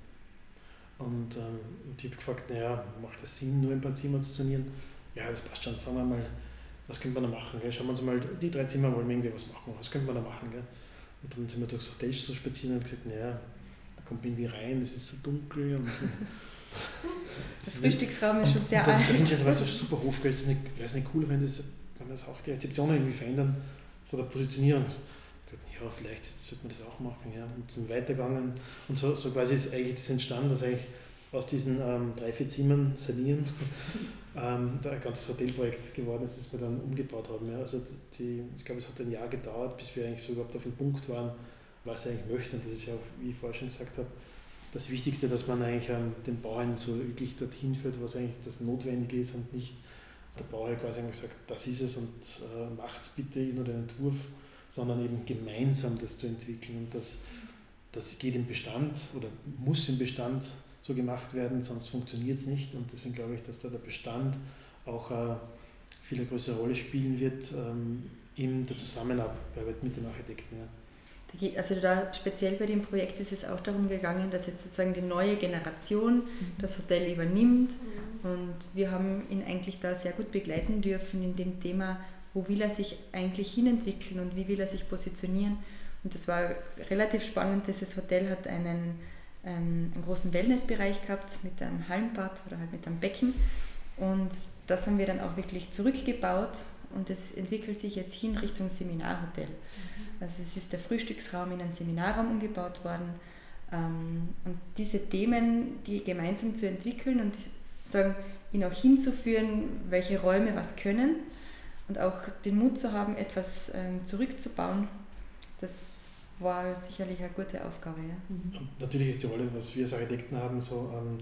Und ähm, ich habe gefragt, naja, macht das Sinn, nur ein paar Zimmer zu sanieren? Ja, das passt schon, fangen wir mal, was können wir da machen? Gell? Schauen wir uns mal, die drei Zimmer wollen wir irgendwie was machen, was können wir da machen? Gell? Und dann sind wir durchs Hotel so spazieren und gesagt, naja, da kommt irgendwie rein, es ist so dunkel. Und das Frühstücksraum ist schon sehr alt. Drin ist super Hof, wäre es nicht, nicht cool, wenn, das, wenn wir das auch die Rezeption irgendwie verändern von der Positionierung ja, vielleicht sollte man das auch machen. Ja. Und sind weitergegangen. Und so, so quasi ist eigentlich das entstanden, dass eigentlich aus diesen ähm, drei, vier Zimmern sanieren ähm, da ein ganzes Hotelprojekt geworden ist, das wir dann umgebaut haben. Ja. Also die, ich glaube, es hat ein Jahr gedauert, bis wir eigentlich so überhaupt auf dem Punkt waren, was wir eigentlich möchten. Und das ist ja auch, wie ich vorher schon gesagt habe, das Wichtigste, dass man eigentlich ähm, den Bauern so wirklich dorthin führt, was eigentlich das Notwendige ist und nicht der Bauer quasi sagt, das ist es und äh, macht es bitte nur den Entwurf sondern eben gemeinsam das zu entwickeln. Und das, das geht im Bestand oder muss im Bestand so gemacht werden, sonst funktioniert es nicht. Und deswegen glaube ich, dass da der Bestand auch eine viel größere Rolle spielen wird ähm, in der Zusammenarbeit mit den Architekten. Ja. Also da speziell bei dem Projekt ist es auch darum gegangen, dass jetzt sozusagen die neue Generation mhm. das Hotel übernimmt. Mhm. Und wir haben ihn eigentlich da sehr gut begleiten dürfen in dem Thema wo will er sich eigentlich hinentwickeln und wie will er sich positionieren. Und das war relativ spannend. Dieses Hotel hat einen, ähm, einen großen Wellnessbereich gehabt mit einem Hallenbad oder halt mit einem Becken. Und das haben wir dann auch wirklich zurückgebaut und es entwickelt sich jetzt hin Richtung Seminarhotel. Mhm. Also es ist der Frühstücksraum in einen Seminarraum umgebaut worden. Ähm, und diese Themen, die gemeinsam zu entwickeln und sagen, ihn auch hinzuführen, welche Räume was können und auch den Mut zu haben, etwas ähm, zurückzubauen, das war sicherlich eine gute Aufgabe. Ja. Mhm. natürlich ist die Rolle, was wir als Architekten haben, so ähm,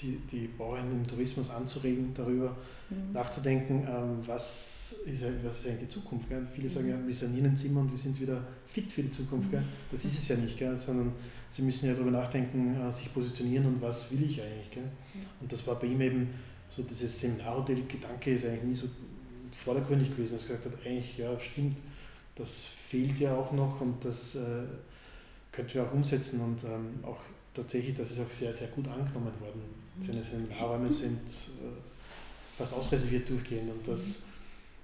die, die Bauern im Tourismus anzuregen, darüber mhm. nachzudenken, ähm, was, ist, was ist eigentlich die Zukunft. Gell? Viele sagen ja, wir sanieren ein Zimmer und wir sind wieder fit für die Zukunft. Gell? Das ist es ja nicht, gell? sondern sie müssen ja darüber nachdenken, äh, sich positionieren und was will ich eigentlich. Gell? Und das war bei ihm eben so, dieses Seminarhotel-Gedanke ist eigentlich nie so vordergründig gewesen, dass gesagt hat, eigentlich, ja, stimmt, das fehlt ja auch noch und das äh, könnten wir auch umsetzen und ähm, auch tatsächlich, das ist auch sehr, sehr gut angenommen worden. Seine Seminarräume sind äh, fast ausreserviert durchgehend und das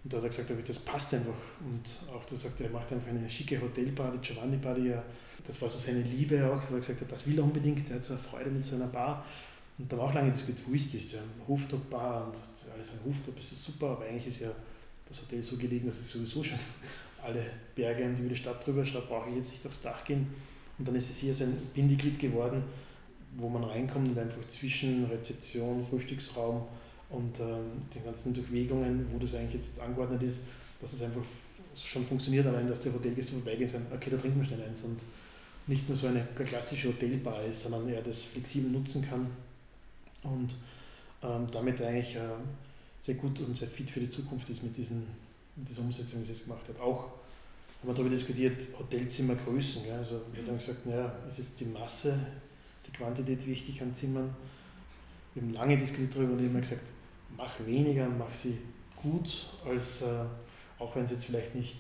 und da hat er gesagt, das passt einfach. Und auch da sagt er, er macht einfach eine schicke Hotelbar, die Giovanni ja, das war so seine Liebe auch, weil er gesagt hat, das will er unbedingt, er hat so eine Freude mit seiner Bar. Und da war auch lange diskutiert, wo ist das? Ja, Rooftop-Bar und alles ein Rooftop, ist das super, aber eigentlich ist ja das Hotel so gelegen, dass es sowieso schon alle Berge und über die Stadt drüber schaut, brauche ich jetzt nicht aufs Dach gehen. Und dann ist es hier so ein Bindeglied geworden, wo man reinkommt und einfach zwischen Rezeption, Frühstücksraum, und ähm, die ganzen Durchwegungen, wo das eigentlich jetzt angeordnet ist, dass es einfach schon funktioniert, allein dass die Hotelgäste vorbeigehen und sagen, okay, da trinken wir schnell eins und nicht nur so eine klassische Hotelbar ist, sondern er das flexibel nutzen kann und ähm, damit eigentlich äh, sehr gut und sehr fit für die Zukunft ist mit, diesen, mit dieser Umsetzung, wie sie es gemacht hat. Auch haben wir darüber diskutiert, Hotelzimmergrößen. Ja? Also wir haben gesagt, naja, ist jetzt die Masse, die Quantität wichtig an Zimmern? Wir haben lange diskutiert darüber und ich habe gesagt, mach weniger und mach sie gut, als äh, auch wenn es jetzt vielleicht nicht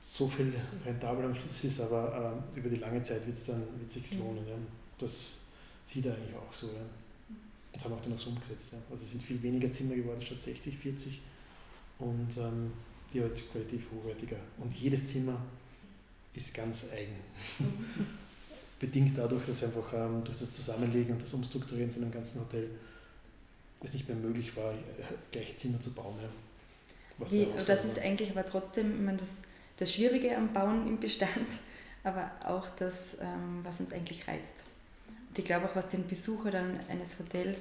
so viel rentabel am Schluss ist, aber äh, über die lange Zeit wird es dann wird sich lohnen. Ja. Das sieht er eigentlich auch so. Ja. Das haben wir auch dann auch so umgesetzt. Ja. Also es sind viel weniger Zimmer geworden statt 60, 40 und ähm, die halt qualitativ hochwertiger. Und jedes Zimmer ist ganz eigen. Bedingt dadurch, dass einfach ähm, durch das Zusammenlegen und das Umstrukturieren von dem ganzen Hotel es nicht mehr möglich war, gleich Zimmer zu bauen. Ja. Wie, das ist eigentlich aber trotzdem ich meine, das, das Schwierige am Bauen im Bestand, aber auch das, ähm, was uns eigentlich reizt. Ich glaube auch, was den Besucher dann eines Hotels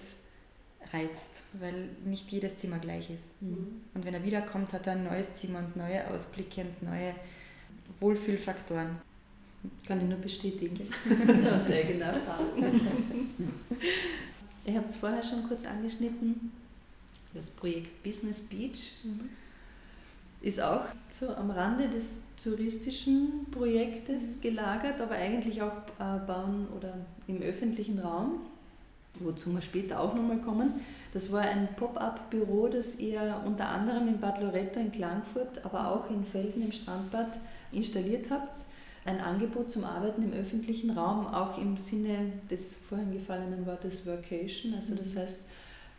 reizt, weil nicht jedes Zimmer gleich ist. Mhm. Und wenn er wiederkommt, hat er ein neues Zimmer und neue Ausblicke und neue Wohlfühlfaktoren. Kann ich nur bestätigen. Aus eigener Erfahrung. Ihr habt es vorher schon kurz angeschnitten. Das Projekt Business Beach mhm. Ist auch so am Rande des touristischen Projektes gelagert, aber eigentlich auch äh, bauen oder im öffentlichen Raum, wozu wir später auch nochmal kommen. Das war ein Pop-up-Büro, das ihr unter anderem in Bad Loretto in Klagenfurt, aber auch in Felden im Strandbad installiert habt ein Angebot zum Arbeiten im öffentlichen Raum, auch im Sinne des vorhin gefallenen Wortes Workation, also das mhm. heißt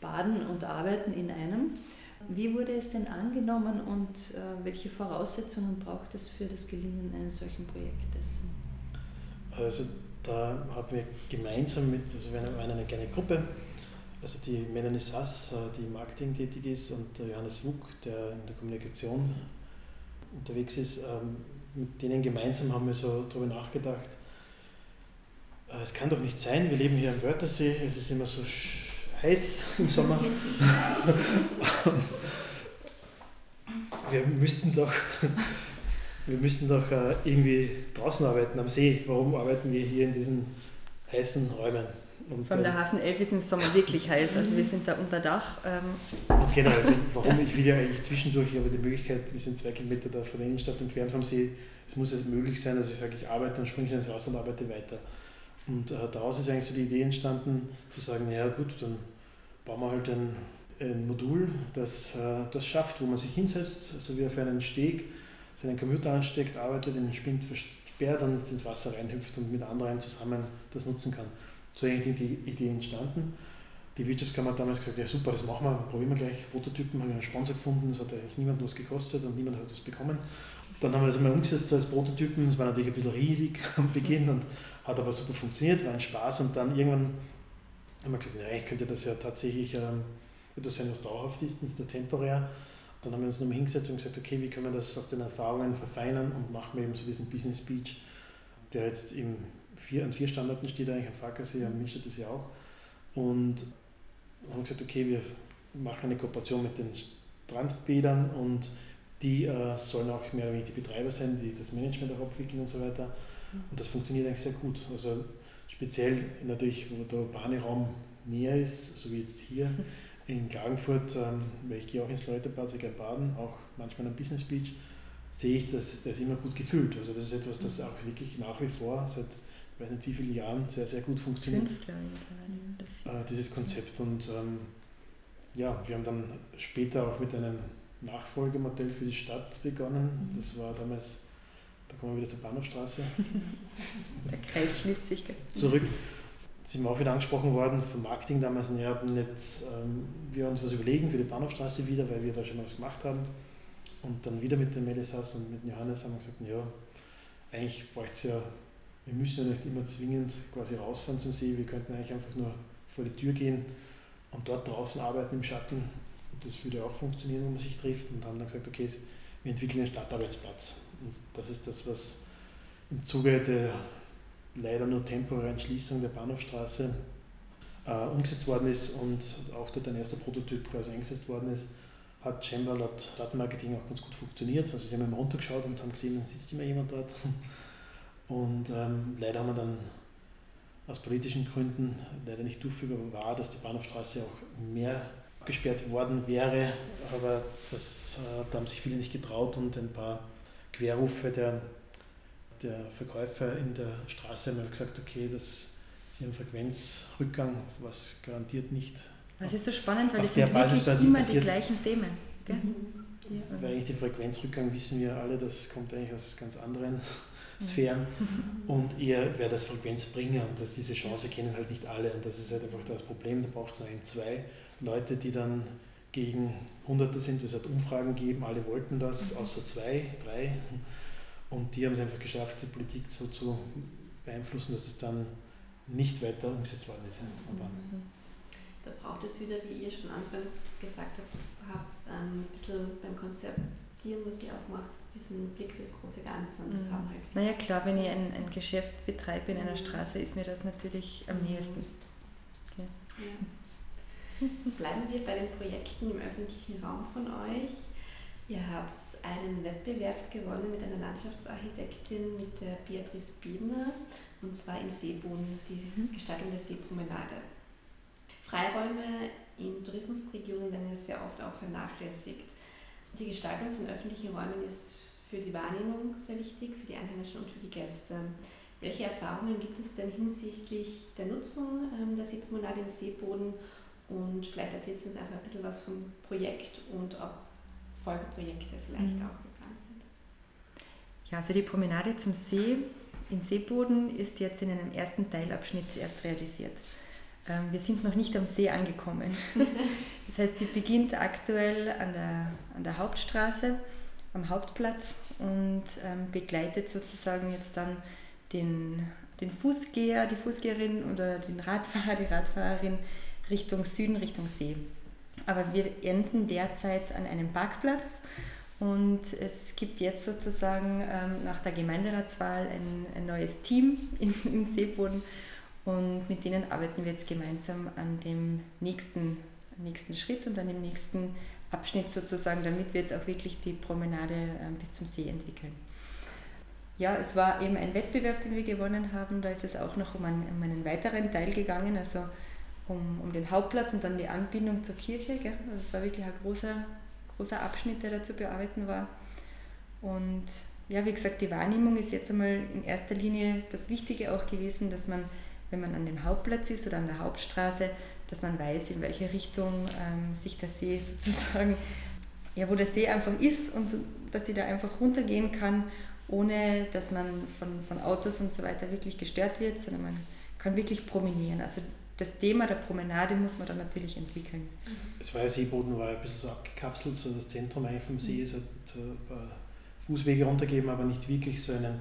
Baden und Arbeiten in einem. Wie wurde es denn angenommen und äh, welche Voraussetzungen braucht es für das Gelingen eines solchen Projektes? Also da haben wir gemeinsam mit, also wir waren eine kleine Gruppe, also die Melanie Sass, äh, die im Marketing tätig ist, und Johannes Wuck, der in der Kommunikation unterwegs ist, ähm, mit denen gemeinsam haben wir so darüber nachgedacht, äh, es kann doch nicht sein, wir leben hier am Wörthersee, es ist immer so heiß im Sommer. wir müssten doch, wir müssten doch äh, irgendwie draußen arbeiten am See. Warum arbeiten wir hier in diesen heißen Räumen? Und, Von der Hafen 11 ist im Sommer wirklich heiß, also wir sind da unter Dach. Ähm. Und genau, also warum, ich will ja eigentlich zwischendurch, aber die Möglichkeit, wir sind zwei Kilometer da von der Innenstadt entfernt vom See, es muss jetzt möglich sein, dass ich sage, ich arbeite, dann springe ich ins Haus und arbeite weiter. Und äh, daraus ist eigentlich so die Idee entstanden, zu sagen, ja gut, dann bauen wir halt ein, ein Modul, das äh, das schafft, wo man sich hinsetzt, so wie auf einen Steg, seinen Computer ansteckt, arbeitet, den Spind versperrt und ins Wasser reinhüpft und mit anderen zusammen das nutzen kann. So eigentlich die Idee entstanden. Die Wirtschaftskammer hat damals gesagt, ja super, das machen wir, probieren wir gleich. Prototypen, haben wir einen Sponsor gefunden, das hat eigentlich niemand was gekostet und niemand hat das bekommen. Dann haben wir das einmal umgesetzt als Prototypen, das war natürlich ein bisschen riesig am Beginn und hat aber super funktioniert, war ein Spaß und dann irgendwann haben wir gesagt, naja, ich könnte das ja tatsächlich, ähm, das sein, was dauerhaft ist, nicht nur temporär. Dann haben wir uns nochmal hingesetzt und gesagt, okay, wie können wir das aus den Erfahrungen verfeinern und machen wir eben so diesen Business Beach, der jetzt im vier, an vier Standorten steht eigentlich, am Fackersee, am Mischer das ja auch. Und haben gesagt, okay, wir machen eine Kooperation mit den Strandbädern und die äh, sollen auch mehr oder weniger die Betreiber sein, die das Management auch abwickeln und so weiter. Und das funktioniert eigentlich sehr gut. Also speziell natürlich, wo der urbane Raum näher ist, so wie jetzt hier in Klagenfurt, ähm, weil ich gehe auch ins Leuterbad, sehr gerne baden, auch manchmal am Business Beach, sehe ich, dass das immer gut gefüllt. Also das ist etwas, das mhm. auch wirklich nach wie vor seit ich weiß nicht wie vielen Jahren sehr, sehr gut funktioniert. Fünf Jahre mittlerweile. Äh, dieses Konzept. Und ähm, ja, wir haben dann später auch mit einem Nachfolgemodell für die Stadt begonnen. Mhm. Das war damals, da kommen wir wieder zur Bahnhofstraße. Der Kreis schließt sich. Zurück sind wir auch wieder angesprochen worden vom Marketing damals, und wir haben nicht, ähm, wir uns was überlegen für die Bahnhofstraße wieder, weil wir da schon was gemacht haben. Und dann wieder mit dem Melisas und mit dem Johannes haben wir gesagt, ja, eigentlich bräuchte es ja, wir müssen ja nicht immer zwingend quasi rausfahren zum See, wir könnten eigentlich einfach nur vor die Tür gehen und dort draußen arbeiten im Schatten. Und das würde auch funktionieren, wenn man sich trifft. Und haben dann gesagt, okay, wir entwickeln einen Stadtarbeitsplatz. Und das ist das, was im Zuge der leider nur temporären Schließung der Bahnhofstraße äh, umgesetzt worden ist und auch dort ein erster Prototyp quasi eingesetzt worden ist, hat Chamber laut Datenmarketing auch ganz gut funktioniert. Also sie haben immer runtergeschaut und haben gesehen, dann sitzt immer jemand dort. Und ähm, leider haben wir dann aus politischen Gründen leider nicht durchführbar war, dass die Bahnhofstraße auch mehr abgesperrt worden wäre, aber das, äh, da haben sich viele nicht getraut und ein paar Querrufe der der Verkäufer in der Straße haben gesagt, okay, das ist ein Frequenzrückgang, was garantiert nicht. Das ist so spannend, weil es sind wirklich immer passiert. die gleichen Themen. Gell? Mhm. Ja. Weil eigentlich die Frequenzrückgang wissen wir alle, das kommt eigentlich aus ganz anderen mhm. Sphären und eher wäre das Frequenzbringer und dass diese Chance kennen halt nicht alle und das ist halt einfach das Problem, da braucht es ein, zwei Leute, die dann gegen Hunderte sind, es hat Umfragen gegeben, alle wollten das, mhm. außer zwei, drei und die haben es einfach geschafft, die Politik so zu beeinflussen, dass es dann nicht weiter umgesetzt worden ist. Aber mhm. da braucht es wieder, wie ihr schon anfangs gesagt habt, ein bisschen beim Konzeptieren, was ihr auch macht, diesen Blick fürs große Ganze. Und das mhm. haben halt naja, klar, wenn ich ein, ein Geschäft betreibe in einer mhm. Straße, ist mir das natürlich am mhm. nächsten. Okay. Ja. Bleiben wir bei den Projekten im öffentlichen Raum von euch. Ihr habt einen Wettbewerb gewonnen mit einer Landschaftsarchitektin, mit der Beatrice Biedner, und zwar in Seeboden, die Gestaltung der Seepromenade. Freiräume in Tourismusregionen werden ja sehr oft auch vernachlässigt. Die Gestaltung von öffentlichen Räumen ist für die Wahrnehmung sehr wichtig, für die Einheimischen und für die Gäste. Welche Erfahrungen gibt es denn hinsichtlich der Nutzung ähm, der Seepromenade in Seeboden? Und vielleicht erzählt Sie uns einfach ein bisschen was vom Projekt und ob Folgeprojekte vielleicht mhm. auch geplant sind? Ja, also die Promenade zum See in Seeboden ist jetzt in einem ersten Teilabschnitt erst realisiert. Ähm, wir sind noch nicht am See angekommen. Das heißt, sie beginnt aktuell an der, an der Hauptstraße, am Hauptplatz und ähm, begleitet sozusagen jetzt dann den, den Fußgeher, die Fußgeherin oder den Radfahrer, die Radfahrerin Richtung Süden, Richtung See. Aber wir enden derzeit an einem Parkplatz und es gibt jetzt sozusagen ähm, nach der Gemeinderatswahl ein, ein neues Team in, im Seeboden und mit denen arbeiten wir jetzt gemeinsam an dem nächsten, nächsten Schritt und an dem nächsten Abschnitt sozusagen, damit wir jetzt auch wirklich die Promenade ähm, bis zum See entwickeln. Ja, es war eben ein Wettbewerb, den wir gewonnen haben. Da ist es auch noch um einen, um einen weiteren Teil gegangen. Also um, um den Hauptplatz und dann die Anbindung zur Kirche. Gell? Also es war wirklich ein großer, großer Abschnitt, der da zu bearbeiten war. Und ja, wie gesagt, die Wahrnehmung ist jetzt einmal in erster Linie das Wichtige auch gewesen, dass man, wenn man an dem Hauptplatz ist oder an der Hauptstraße, dass man weiß, in welche Richtung ähm, sich der See sozusagen, ja, wo der See einfach ist und so, dass sie da einfach runtergehen kann, ohne dass man von, von Autos und so weiter wirklich gestört wird, sondern man kann wirklich promenieren. Also das Thema der Promenade muss man dann natürlich entwickeln. Es war ja Seeboden war ja ein bisschen so abgekapselt, so das Zentrum vom See, ein paar Fußwege runtergeben, aber nicht wirklich so einen,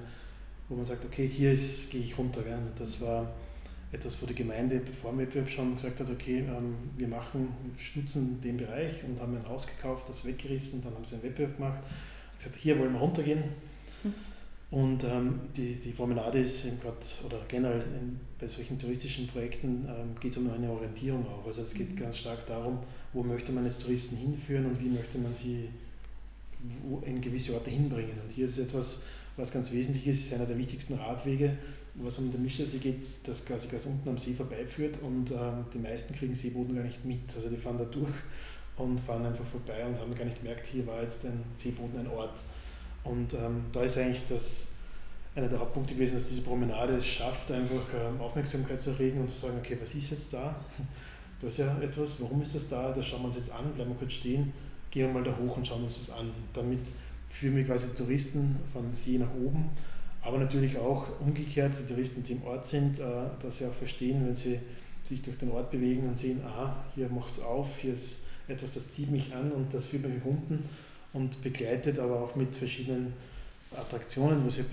wo man sagt, okay, hier ist, gehe ich runter. Gell? Das war etwas, wo die Gemeinde vor dem Wettbewerb schon gesagt hat, okay, ähm, wir machen, wir stützen den Bereich und haben ein Haus gekauft, das weggerissen, dann haben sie einen Wettbewerb gemacht, gesagt, hier wollen wir runtergehen. Und ähm, die, die Promenade ist gerade, oder generell in, bei solchen touristischen Projekten ähm, geht es um eine Orientierung auch. Also es geht mhm. ganz stark darum, wo möchte man jetzt Touristen hinführen und wie möchte man sie in gewisse Orte hinbringen. Und hier ist etwas, was ganz wesentlich ist, ist einer der wichtigsten Radwege, was um den Mischersee geht, das quasi ganz unten am See vorbeiführt und ähm, die meisten kriegen Seeboden gar nicht mit. Also die fahren da durch und fahren einfach vorbei und haben gar nicht gemerkt, hier war jetzt ein Seeboden, ein Ort. Und ähm, da ist eigentlich das einer der Hauptpunkte gewesen, dass diese Promenade es schafft, einfach ähm, Aufmerksamkeit zu erregen und zu sagen, okay, was ist jetzt da? Da ist ja etwas, warum ist das da? Da schauen wir uns jetzt an, bleiben wir kurz stehen, gehen wir mal da hoch und schauen uns das an. Damit führen wir quasi Touristen von See nach oben, aber natürlich auch umgekehrt, die Touristen, die im Ort sind, äh, dass sie auch verstehen, wenn sie sich durch den Ort bewegen und sehen, aha, hier macht es auf, hier ist etwas, das zieht mich an und das führt mich unten und begleitet aber auch mit verschiedenen Attraktionen, wo sie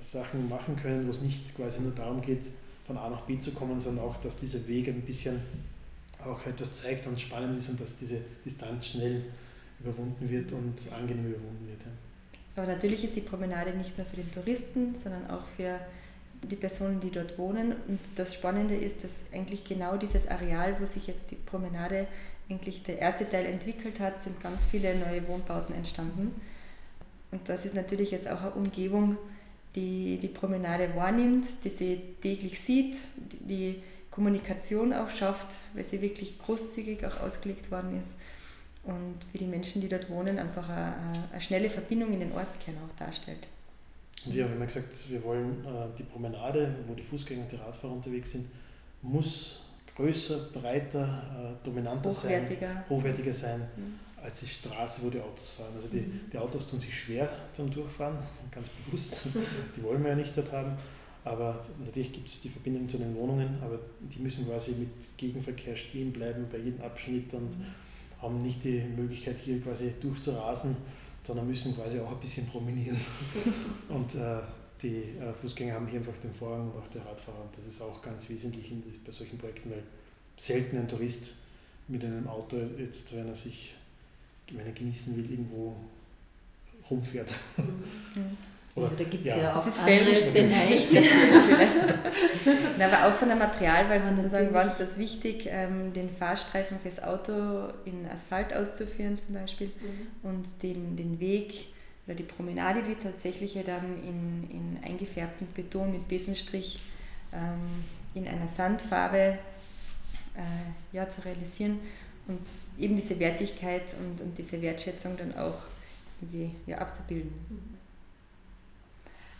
Sachen machen können, wo es nicht quasi nur darum geht, von A nach B zu kommen, sondern auch, dass dieser Weg ein bisschen auch etwas zeigt und spannend ist und dass diese Distanz schnell überwunden wird und angenehm überwunden wird. Ja. Aber natürlich ist die Promenade nicht nur für den Touristen, sondern auch für die Personen, die dort wohnen. Und das Spannende ist, dass eigentlich genau dieses Areal, wo sich jetzt die Promenade eigentlich der erste Teil entwickelt hat, sind ganz viele neue Wohnbauten entstanden. Und das ist natürlich jetzt auch eine Umgebung, die die Promenade wahrnimmt, die sie täglich sieht, die Kommunikation auch schafft, weil sie wirklich großzügig auch ausgelegt worden ist und für die Menschen, die dort wohnen, einfach eine, eine schnelle Verbindung in den Ortskern auch darstellt. Und wir haben immer gesagt, wir wollen äh, die Promenade, wo die Fußgänger und die Radfahrer unterwegs sind, muss größer, breiter, äh, dominanter hochwertiger. sein, hochwertiger sein mhm. als die Straße, wo die Autos fahren. Also die, mhm. die Autos tun sich schwer zum Durchfahren, ganz bewusst. die wollen wir ja nicht dort haben. Aber natürlich gibt es die Verbindung zu den Wohnungen, aber die müssen quasi mit Gegenverkehr stehen bleiben bei jedem Abschnitt und mhm. haben nicht die Möglichkeit hier quasi durchzurasen, sondern müssen quasi auch ein bisschen promenieren. und äh, die äh, Fußgänger haben hier einfach den Vorrang und auch der Radfahrer. Und das ist auch ganz wesentlich in, bei solchen Projekten, weil selten ein Tourist mit einem Auto jetzt, wenn er sich, wenn er genießen will, irgendwo rumfährt. Mhm. Oder, ja, da gibt es ja. ja. auch das ist andere Bereiche. aber auch von dem Material, weil ja, sozusagen war es das wichtig, ähm, den Fahrstreifen fürs Auto in Asphalt auszuführen zum Beispiel mhm. und den, den Weg oder die Promenade wird tatsächlich dann in, in eingefärbten Beton mit Besenstrich ähm, in einer Sandfarbe äh, ja, zu realisieren und eben diese Wertigkeit und, und diese Wertschätzung dann auch ja, abzubilden.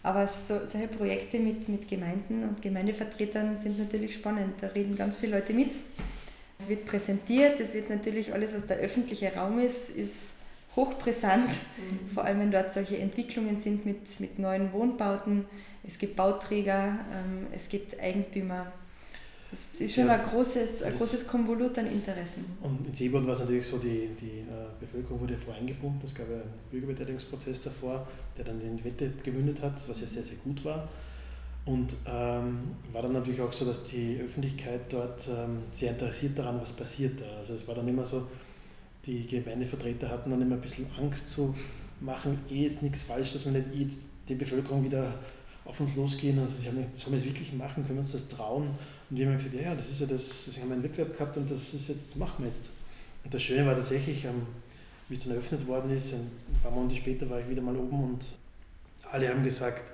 Aber so, solche Projekte mit, mit Gemeinden und Gemeindevertretern sind natürlich spannend. Da reden ganz viele Leute mit. Es wird präsentiert, es wird natürlich alles, was der öffentliche Raum ist, ist hochbrisant. Mhm. Vor allem, wenn dort solche Entwicklungen sind mit, mit neuen Wohnbauten. Es gibt Bauträger, ähm, es gibt Eigentümer. Das ist schon ja, ein großes, ein großes Konvolut an Interessen. Und in Seeborn war es natürlich so, die, die äh, Bevölkerung wurde voreingebunden. Es gab einen Bürgerbeteiligungsprozess davor, der dann in Wette gemündet hat, was ja sehr, sehr gut war. Und ähm, war dann natürlich auch so, dass die Öffentlichkeit dort ähm, sehr interessiert daran, was passiert da. Also es war dann immer so, die Gemeindevertreter hatten dann immer ein bisschen Angst zu machen, eh ist nichts falsch, dass wir nicht jetzt die Bevölkerung wieder auf uns losgehen. Also sie haben, sollen wir das wirklich machen, können wir uns das trauen? Und wir haben gesagt, ja, ja, das ist ja das, wir haben einen Wettbewerb gehabt und das ist jetzt, machen wir jetzt. Und das Schöne war tatsächlich, ähm, wie es dann eröffnet worden ist, ein paar Monate später war ich wieder mal oben und alle haben gesagt,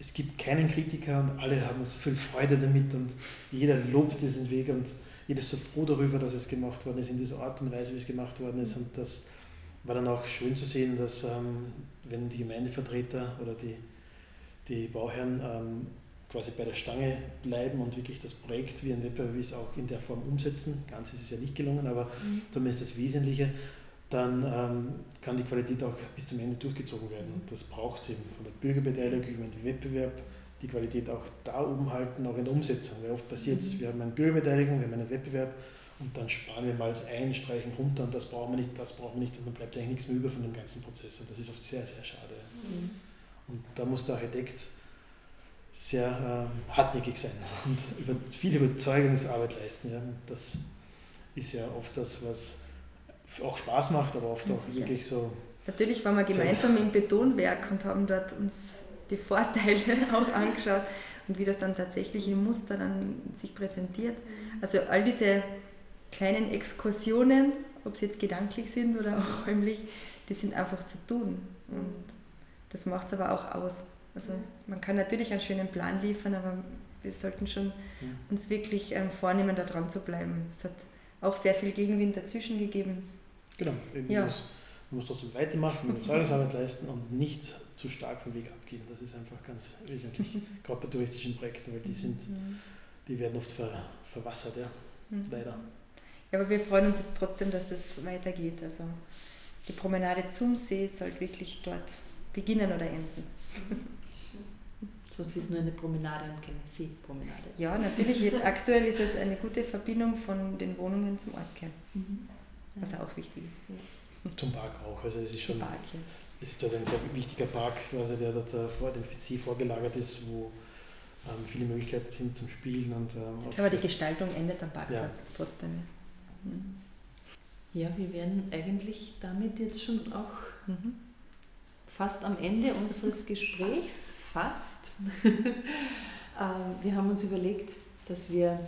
es gibt keinen Kritiker und alle haben so viel Freude damit und jeder lobt diesen Weg und jeder ist so froh darüber, dass es gemacht worden ist, in dieser Art und Weise, wie es gemacht worden ist. Und das war dann auch schön zu sehen, dass ähm, wenn die Gemeindevertreter oder die die Bauherren ähm, quasi bei der Stange bleiben und wirklich das Projekt wie ein Wettbewerb ist auch in der Form umsetzen. Ganz ist es ja nicht gelungen, aber mhm. zumindest das Wesentliche, dann ähm, kann die Qualität auch bis zum Ende durchgezogen werden. Und das braucht es eben von der Bürgerbeteiligung über den Wettbewerb, die Qualität auch da oben halten, auch in der Umsetzung. Weil oft passiert es, mhm. wir haben eine Bürgerbeteiligung, wir haben einen Wettbewerb und dann sparen wir mal ein, streichen runter und das brauchen wir nicht, das brauchen wir nicht und dann bleibt eigentlich nichts mehr über von dem ganzen Prozess. Und das ist oft sehr, sehr schade. Mhm. Und da muss der Architekt sehr äh, hartnäckig sein und über, viel Überzeugungsarbeit leisten. Ja. Das ist ja oft das, was auch Spaß macht, aber oft auch wirklich so. Natürlich waren wir gemeinsam im Betonwerk und haben dort uns die Vorteile auch angeschaut und wie das dann tatsächlich im Muster dann sich präsentiert. Also all diese kleinen Exkursionen, ob sie jetzt gedanklich sind oder auch räumlich, die sind einfach zu tun. Und das macht es aber auch aus. Also man kann natürlich einen schönen Plan liefern, aber wir sollten schon uns wirklich ähm, vornehmen, da dran zu bleiben. Es hat auch sehr viel Gegenwind dazwischen gegeben. Genau, eben ja. muss, man muss trotzdem weitermachen, Überzeugungsarbeit leisten und nicht zu stark vom Weg abgehen. Das ist einfach ganz wesentlich, gerade bei touristischen Projekten, weil die sind, die werden oft ver, verwassert, ja, mhm. leider. Ja, aber wir freuen uns jetzt trotzdem, dass das weitergeht. Also die Promenade zum See soll wirklich dort beginnen oder enden. Sonst ist es nur eine Promenade und keine Seepromenade. Ja, natürlich. Aktuell ist es eine gute Verbindung von den Wohnungen zum Ortskern, mhm. was auch wichtig ist. Zum Park auch. Also es ist schon Park, ja. ist dort ein sehr wichtiger Park, also der dort äh, vor dem See vorgelagert ist, wo ähm, viele Möglichkeiten sind zum Spielen. Und, ähm, Aber die Gestaltung endet am Parkplatz ja. trotzdem. Mhm. Ja, wir werden eigentlich damit jetzt schon auch mhm. fast am Ende unseres Gesprächs, fast. Ähm, wir haben uns überlegt, dass wir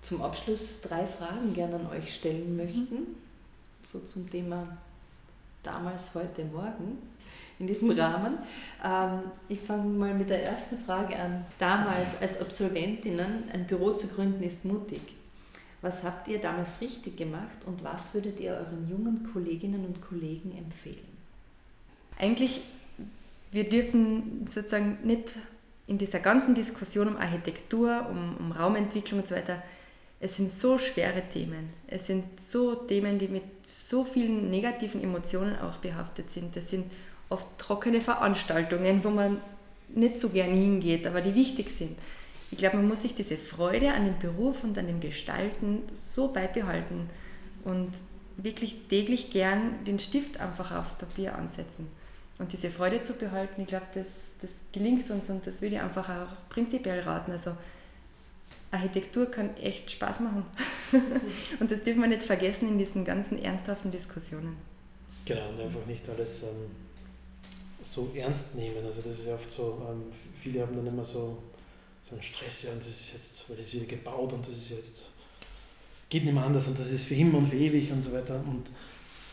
zum Abschluss drei Fragen gerne an euch stellen möchten, so zum Thema damals, heute, morgen in diesem Rahmen. Ähm, ich fange mal mit der ersten Frage an. Damals als Absolventinnen ein Büro zu gründen ist mutig. Was habt ihr damals richtig gemacht und was würdet ihr euren jungen Kolleginnen und Kollegen empfehlen? Eigentlich wir dürfen sozusagen nicht in dieser ganzen Diskussion um Architektur, um, um Raumentwicklung und so weiter, es sind so schwere Themen. Es sind so Themen, die mit so vielen negativen Emotionen auch behaftet sind. Das sind oft trockene Veranstaltungen, wo man nicht so gern hingeht, aber die wichtig sind. Ich glaube, man muss sich diese Freude an dem Beruf und an dem Gestalten so beibehalten und wirklich täglich gern den Stift einfach aufs Papier ansetzen. Und diese Freude zu behalten, ich glaube, das, das gelingt uns und das würde ich einfach auch prinzipiell raten. Also Architektur kann echt Spaß machen. und das dürfen wir nicht vergessen in diesen ganzen ernsthaften Diskussionen. Genau, und einfach nicht alles ähm, so ernst nehmen. Also das ist ja oft so, ähm, viele haben dann immer so, so einen Stress, ja, und das ist jetzt, weil das wieder gebaut und das ist jetzt, geht nicht mehr anders und das ist für immer und für ewig und so weiter. Und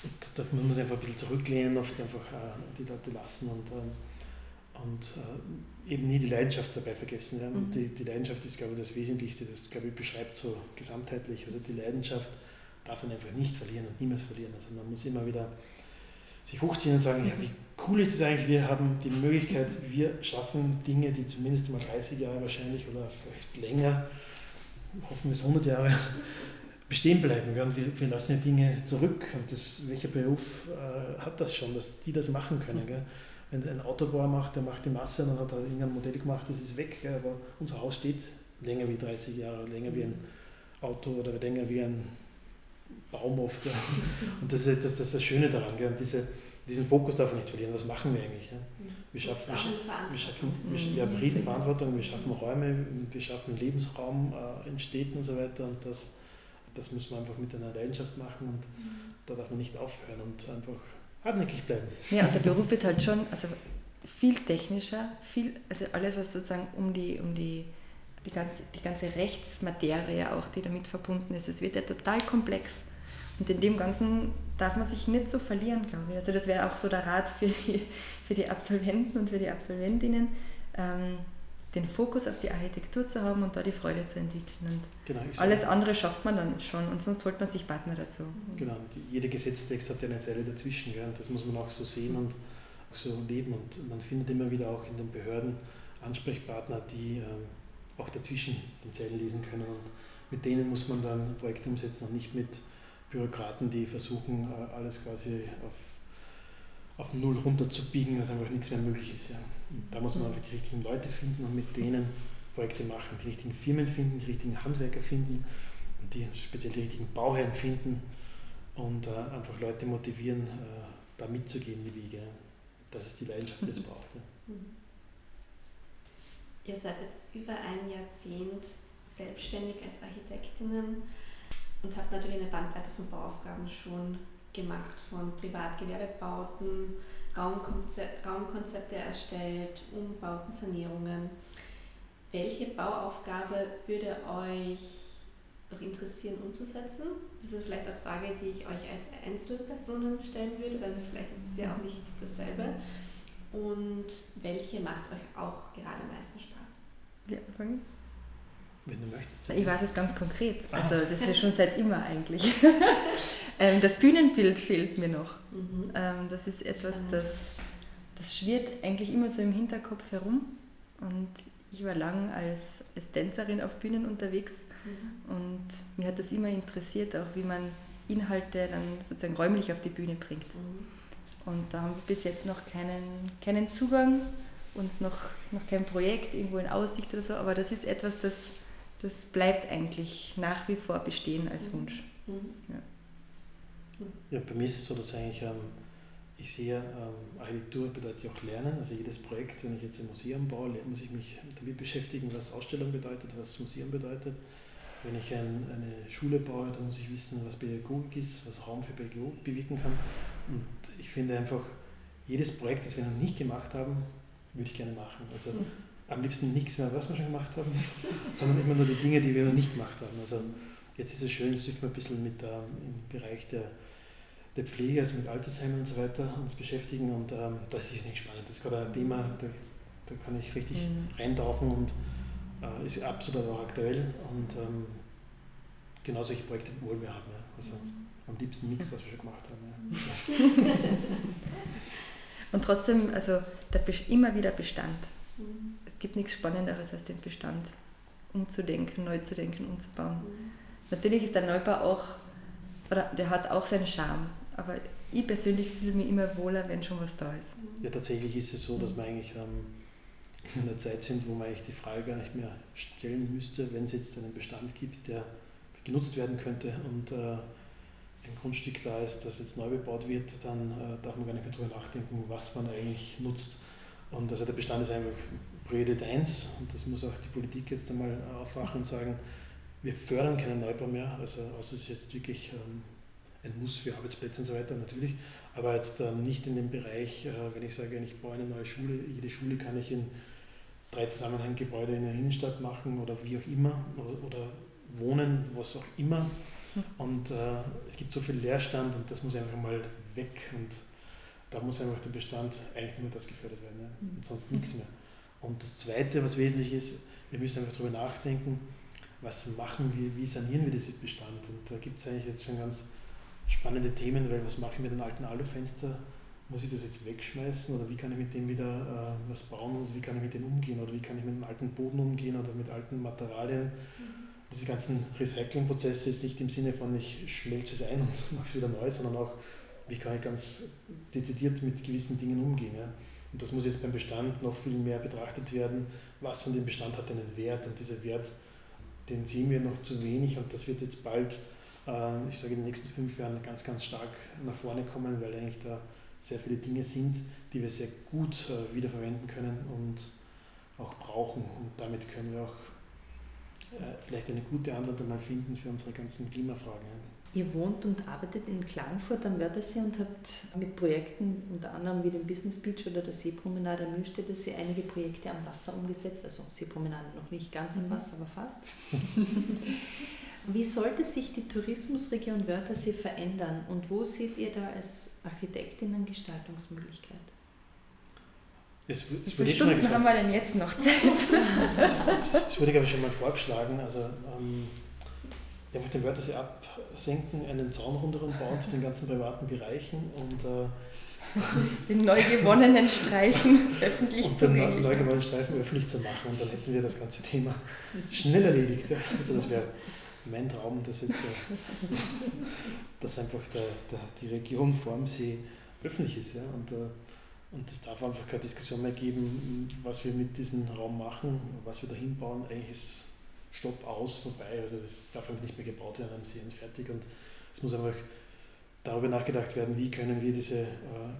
und da muss man sich einfach ein bisschen zurücklehnen, oft einfach äh, die Leute lassen und, äh, und äh, eben nie die Leidenschaft dabei vergessen. Ja. Und mhm. die, die Leidenschaft ist, glaube ich, das Wesentlichste, das, glaube ich, beschreibt so gesamtheitlich. Also die Leidenschaft darf man einfach nicht verlieren und niemals verlieren. Also man muss immer wieder sich hochziehen und sagen, ja, wie cool ist es eigentlich, wir haben die Möglichkeit, wir schaffen Dinge, die zumindest mal 30 Jahre wahrscheinlich oder vielleicht länger, hoffen wir es 100 Jahre, bestehen bleiben. Und wir, wir lassen ja Dinge zurück. Und das, welcher Beruf äh, hat das schon, dass die das machen können? Gell? Wenn ein Autobauer macht, der macht die Masse, dann hat er irgendein Modell gemacht, das ist weg. Aber unser Haus steht länger wie 30 Jahre, länger wie ein Auto oder länger wie ein Baum oft. Und das ist das, das, ist das Schöne daran. Gell? Und diese, diesen Fokus darf man nicht verlieren. Was machen wir eigentlich? Ja? Wir schaffen, wir schaffen wir, wir haben Riesenverantwortung, wir schaffen Räume, wir schaffen Lebensraum, äh, entsteht und so weiter. Und das, das muss man einfach mit einer Leidenschaft machen und mhm. da darf man nicht aufhören und einfach hartnäckig bleiben. Ja, und der Beruf wird halt schon also viel technischer, viel, also alles, was sozusagen um die, um die, die, ganze, die ganze Rechtsmaterie auch, die damit verbunden ist, es wird ja total komplex. Und in dem Ganzen darf man sich nicht so verlieren, glaube ich. Also das wäre auch so der Rat für die, für die Absolventen und für die Absolventinnen. Ähm, den Fokus auf die Architektur zu haben und da die Freude zu entwickeln. Und genau, alles andere schafft man dann schon und sonst holt man sich Partner dazu. Genau, und jeder Gesetzestext hat ja eine Zeile dazwischen gell? und das muss man auch so sehen und auch so leben und man findet immer wieder auch in den Behörden Ansprechpartner, die ähm, auch dazwischen den Zeilen lesen können und mit denen muss man dann Projekte umsetzen und nicht mit Bürokraten, die versuchen, äh, alles quasi auf, auf Null runterzubiegen, dass einfach nichts mehr möglich ist. Ja. Da muss man einfach die richtigen Leute finden und mit denen Projekte machen, die richtigen Firmen finden, die richtigen Handwerker finden und die speziell die richtigen Bauherren finden und äh, einfach Leute motivieren, äh, da mitzugehen, die Wege. Das ist die Leidenschaft, die es braucht. Ja. Mhm. Ihr seid jetzt über ein Jahrzehnt selbstständig als Architektinnen und habt natürlich eine Bandbreite von Bauaufgaben schon gemacht, von Privatgewerbebauten, Raumkonzepte, Raumkonzepte erstellt, Umbauten, Sanierungen. Welche Bauaufgabe würde euch noch interessieren umzusetzen? Das ist vielleicht eine Frage, die ich euch als Einzelpersonen stellen würde, weil vielleicht ist es ja auch nicht dasselbe. Und welche macht euch auch gerade am meisten Spaß? Wir anfangen? Wenn du möchtest. Ich weiß es ganz konkret. Also das ist schon seit immer eigentlich. Ähm, das Bühnenbild fehlt mir noch. Mhm. Ähm, das ist etwas, das, das schwirrt eigentlich immer so im Hinterkopf herum. Und ich war lang als, als Tänzerin auf Bühnen unterwegs mhm. und mir hat das immer interessiert, auch wie man Inhalte dann sozusagen räumlich auf die Bühne bringt. Mhm. Und da haben wir bis jetzt noch keinen, keinen Zugang und noch, noch kein Projekt irgendwo in Aussicht oder so, aber das ist etwas, das, das bleibt eigentlich nach wie vor bestehen als mhm. Wunsch. Mhm. Ja. Ja, bei mir ist es so, dass eigentlich, ähm, ich sehe, ähm, Architektur bedeutet ja auch Lernen. Also jedes Projekt, wenn ich jetzt ein Museum baue, muss ich mich damit beschäftigen, was Ausstellung bedeutet, was Museum bedeutet. Wenn ich ein, eine Schule baue, dann muss ich wissen, was Pädagogik ist, was Raum für Pädagogik bewirken kann. Und ich finde einfach, jedes Projekt, das wir noch nicht gemacht haben, würde ich gerne machen. Also mhm. am liebsten nichts mehr, was wir schon gemacht haben, sondern immer nur die Dinge, die wir noch nicht gemacht haben. Also jetzt ist es schön, jetzt dürfen wir ein bisschen mit ähm, im Bereich der der Pflege, also mit Altersheimen und so weiter, uns beschäftigen und ähm, das ist nicht spannend. Das ist gerade ein Thema, da, da kann ich richtig mhm. reintauchen und äh, ist absolut auch aktuell und ähm, genau solche Projekte wollen wir haben. Ja. Also mhm. am liebsten nichts, was wir schon gemacht haben. Ja. und trotzdem, also der, immer wieder Bestand. Mhm. Es gibt nichts Spannenderes als den Bestand umzudenken, neu zu denken, umzubauen. Mhm. Natürlich ist der Neubau auch, oder der hat auch seinen Charme. Aber ich persönlich fühle mich immer wohler, wenn schon was da ist. Ja, tatsächlich ist es so, dass wir eigentlich ähm, in einer Zeit sind, wo man eigentlich die Frage gar nicht mehr stellen müsste, wenn es jetzt einen Bestand gibt, der genutzt werden könnte und äh, ein Grundstück da ist, das jetzt neu bebaut wird, dann äh, darf man gar nicht mehr darüber nachdenken, was man eigentlich nutzt. Und also der Bestand ist einfach Priorität 1 und das muss auch die Politik jetzt einmal aufwachen und sagen, wir fördern keinen Neubau mehr, also außer es ist jetzt wirklich ähm, ein Muss für Arbeitsplätze und so weiter natürlich, aber jetzt ähm, nicht in dem Bereich, äh, wenn ich sage, ich baue eine neue Schule, jede Schule kann ich in drei Zusammenhanggebäude in der Innenstadt machen oder wie auch immer oder, wohnen, was auch immer. Und äh, es gibt so viel Leerstand und das muss einfach mal weg und da muss einfach der Bestand eigentlich nur das gefördert werden ja? Hm. und sonst nichts mehr. Und das Zweite, was wesentlich ist, wir müssen einfach darüber nachdenken, was machen wir, wie sanieren wir diesen Bestand. Und da gibt es eigentlich jetzt schon ganz spannende Themen, weil was mache ich mit den alten Alufenster? Muss ich das jetzt wegschmeißen oder wie kann ich mit dem wieder äh, was bauen oder wie kann ich mit dem umgehen oder wie kann ich mit dem alten Boden umgehen oder mit alten Materialien? Mhm. Diese ganzen Recyclingprozesse ist nicht im Sinne von ich schmelze es ein und mache es wieder neu, sondern auch wie kann ich ganz dezidiert mit gewissen Dingen umgehen. Ja? Und das muss jetzt beim Bestand noch viel mehr betrachtet werden, was von dem Bestand hat einen Wert und dieser Wert, den sehen wir noch zu wenig und das wird jetzt bald ich sage in den nächsten fünf Jahren ganz, ganz stark nach vorne kommen, weil eigentlich da sehr viele Dinge sind, die wir sehr gut äh, wiederverwenden können und auch brauchen. Und damit können wir auch äh, vielleicht eine gute Antwort einmal finden für unsere ganzen Klimafragen. Ihr wohnt und arbeitet in Klagenfurt am Wörthersee und habt mit Projekten, unter anderem wie dem Business Beach oder der Seepromenade am Mühlstädter einige Projekte am Wasser umgesetzt. Also Seepromenade noch nicht ganz am mhm. Wasser, aber fast. Wie sollte sich die Tourismusregion Wörthersee verändern und wo seht ihr da als Architektinnen Gestaltungsmöglichkeit? Es, es Wie viele Stunden gesagt, haben wir denn jetzt noch Zeit? das, wurde, glaube ich, schon mal vorgeschlagen. Also, ähm, einfach den Wörthersee absenken, einen Zaun rundherum bauen zu den ganzen privaten Bereichen und äh, den neu gewonnenen Streifen öffentlich und zu machen. Den neu gewonnenen Streifen öffentlich zu machen und dann hätten wir das ganze Thema schnell erledigt. Ja. Also das wäre mein Traum, dass jetzt der, dass einfach der, der, die Region vorm See öffentlich ist. Ja? Und, äh, und es darf einfach keine Diskussion mehr geben, was wir mit diesem Raum machen, was wir da hinbauen. Eigentlich ist Stopp aus, vorbei. Also das darf einfach nicht mehr gebaut werden am See und fertig. Und es muss einfach darüber nachgedacht werden, wie können wir diese äh,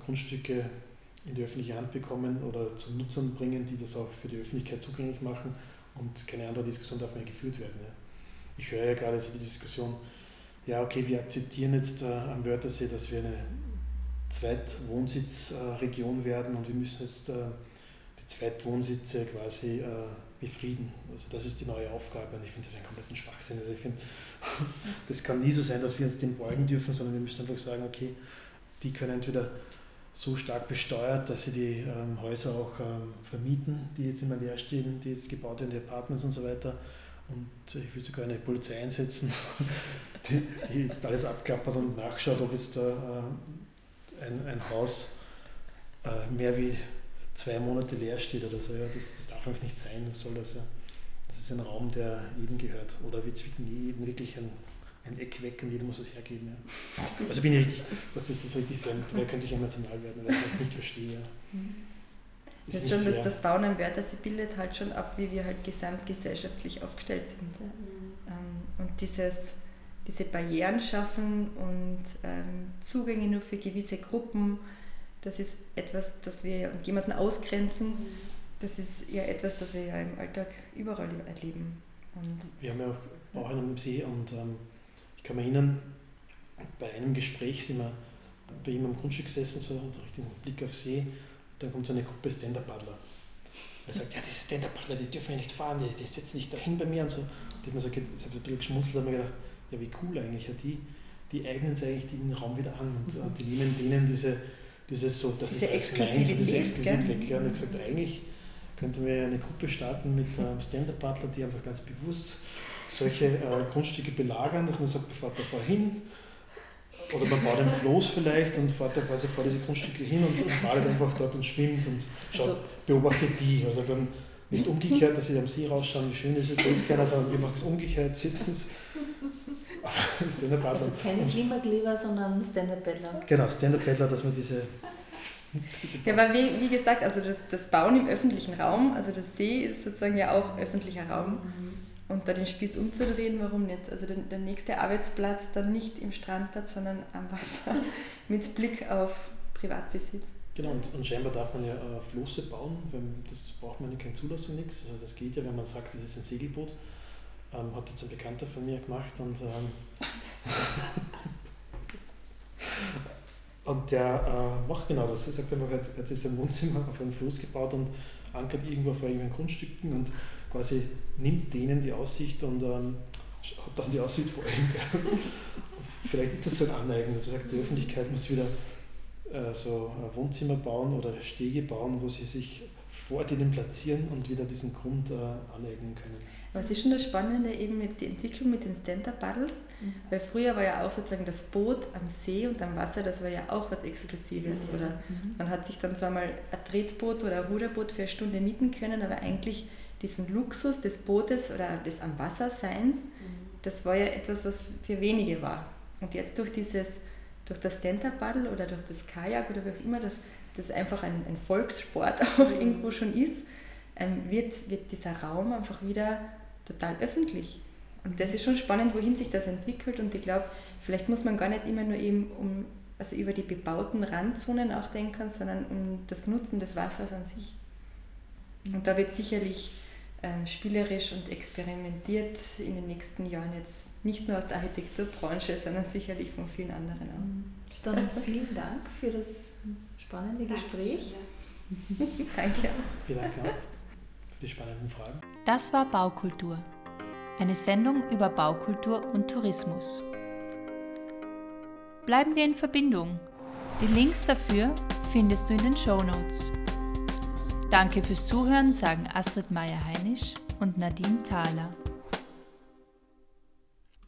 Grundstücke in die öffentliche Hand bekommen oder zu Nutzern bringen, die das auch für die Öffentlichkeit zugänglich machen. Und keine andere Diskussion darf mehr geführt werden. Ja ich höre ja gerade so die Diskussion, ja, okay, wir akzeptieren jetzt äh, am Wörthersee, dass wir eine Zweitwohnsitzregion äh, werden und wir müssen jetzt äh, die Zweitwohnsitze quasi äh, befrieden. Also das ist die neue Aufgabe und ich finde das einen kompletten Schwachsinn. Also ich finde, das kann nie so sein, dass wir uns dem beugen dürfen, sondern wir müssen einfach sagen, okay, die können entweder so stark besteuert, dass sie die ähm, Häuser auch ähm, vermieten, die jetzt immer leer stehen, die jetzt gebaut werden, die Apartments und so weiter. Und ich würde sogar eine Polizei einsetzen, die, die, jetzt alles abklappert und nachschaut, ob jetzt da äh, ein, ein Haus äh, mehr wie zwei Monate leer steht oder so. Ja, das, das darf einfach nicht sein, soll das ja. Das ist ein Raum, der jedem gehört. Oder wird es jedem wirklich ein ein Eck weg und jeder muss es hergeben. Ja. Also bin ich richtig, was das richtig sein, weil könnte ich emotional werden, weil ich das nicht verstehe. Das ist schon, dass das Bauen am Wörter, sie bildet halt schon ab, wie wir halt gesamtgesellschaftlich aufgestellt sind. Mhm. und dieses, diese Barrieren schaffen und ähm, Zugänge nur für gewisse Gruppen, das ist etwas, das wir und jemanden ausgrenzen, mhm. das ist ja etwas, das wir ja im Alltag überall erleben. Und wir haben ja auch Bauern am See und ähm, kann mich erinnern, bei einem Gespräch sind wir bei ihm am Grundstück gesessen, so Richtung Blick auf See, dann kommt so eine Gruppe Stand-Up-Paddler. Er sagt, ja, diese Stand-Up-Paddler, die dürfen ja nicht fahren, die, die setzen sich dahin bei mir und so. Und ich habe so, ich hab ein bisschen geschmunzelt und mir gedacht, ja, wie cool eigentlich, ja, die, die eignen sich eigentlich den Raum wieder an und, und die nehmen denen diese, dieses so, das diese ist das ist exquisit weg. Ja. Und ich habe gesagt, eigentlich könnten wir eine Gruppe starten mit ähm, Stand-Up-Paddler, die einfach ganz bewusst solche äh, Grundstücke belagern, dass man sagt, fährt da vorhin oder man baut ein Floß vielleicht und fährt da quasi vor diese Grundstücke hin und, badet einfach dort und schwimmt und schaut, also, beobachtet die. Also dann nicht umgekehrt, dass sie am See rausschauen, wie schön ist es, da ist keiner, sondern wir machen es umgekehrt, sitzen es. Also keine Klimakleber, sondern Stand-Up-Paddler. Genau, Stand-Up-Paddler, dass man diese ja, aber wie, wie gesagt, also das, das Bauen im öffentlichen Raum, also das See ist sozusagen ja auch öffentlicher Raum. Mhm. Und da den Spieß umzudrehen, warum nicht? Also der, der nächste Arbeitsplatz dann nicht im Strandbad, sondern am Wasser mit Blick auf Privatbesitz. Genau, und, und scheinbar darf man ja äh, Flosse bauen, wenn, das braucht man ja keine Zulassung, nichts. Also das geht ja, wenn man sagt, das ist ein Segelboot. Ähm, hat jetzt ein Bekannter von mir gemacht und, ähm, und der äh, macht genau das. Er sagt er hat jetzt ein Wohnzimmer auf einem Fluss gebaut und ankert irgendwo vor irgendwelchen Grundstücken und quasi nimmt denen die Aussicht und ähm, hat dann die Aussicht vor ihm. Vielleicht ist das so ein Aneigen, dass man sagt, die Öffentlichkeit muss wieder äh, so Wohnzimmer bauen oder Stege bauen, wo sie sich vor denen platzieren und wieder diesen Grund äh, aneignen können. Was ist schon das Spannende, eben jetzt die Entwicklung mit den Stand-Up-Paddles, mhm. weil früher war ja auch sozusagen das Boot am See und am Wasser, das war ja auch was Exklusives. Mhm. Oder man hat sich dann zwar mal ein Tretboot oder ein Ruderboot für eine Stunde mieten können, aber eigentlich diesen Luxus des Bootes oder des am Wasserseins, mhm. das war ja etwas, was für wenige war. Und jetzt durch dieses, durch das Stand-Up-Paddle oder durch das Kajak oder wie auch immer, das, das einfach ein, ein Volkssport auch mhm. irgendwo schon ist, ähm, wird, wird dieser Raum einfach wieder total öffentlich. Und das ist schon spannend, wohin sich das entwickelt. Und ich glaube, vielleicht muss man gar nicht immer nur eben um, also über die bebauten Randzonen auch denken, sondern um das Nutzen des Wassers an sich. Und da wird sicherlich ähm, spielerisch und experimentiert in den nächsten Jahren jetzt nicht nur aus der Architekturbranche, sondern sicherlich von vielen anderen auch. Dann vielen Dank für das spannende Gespräch. Danke. Vielen Dank die spannenden Fragen. Das war Baukultur, eine Sendung über Baukultur und Tourismus. Bleiben wir in Verbindung. Die Links dafür findest du in den Show Notes. Danke fürs Zuhören, sagen Astrid Meyer-Heinisch und Nadine Thaler.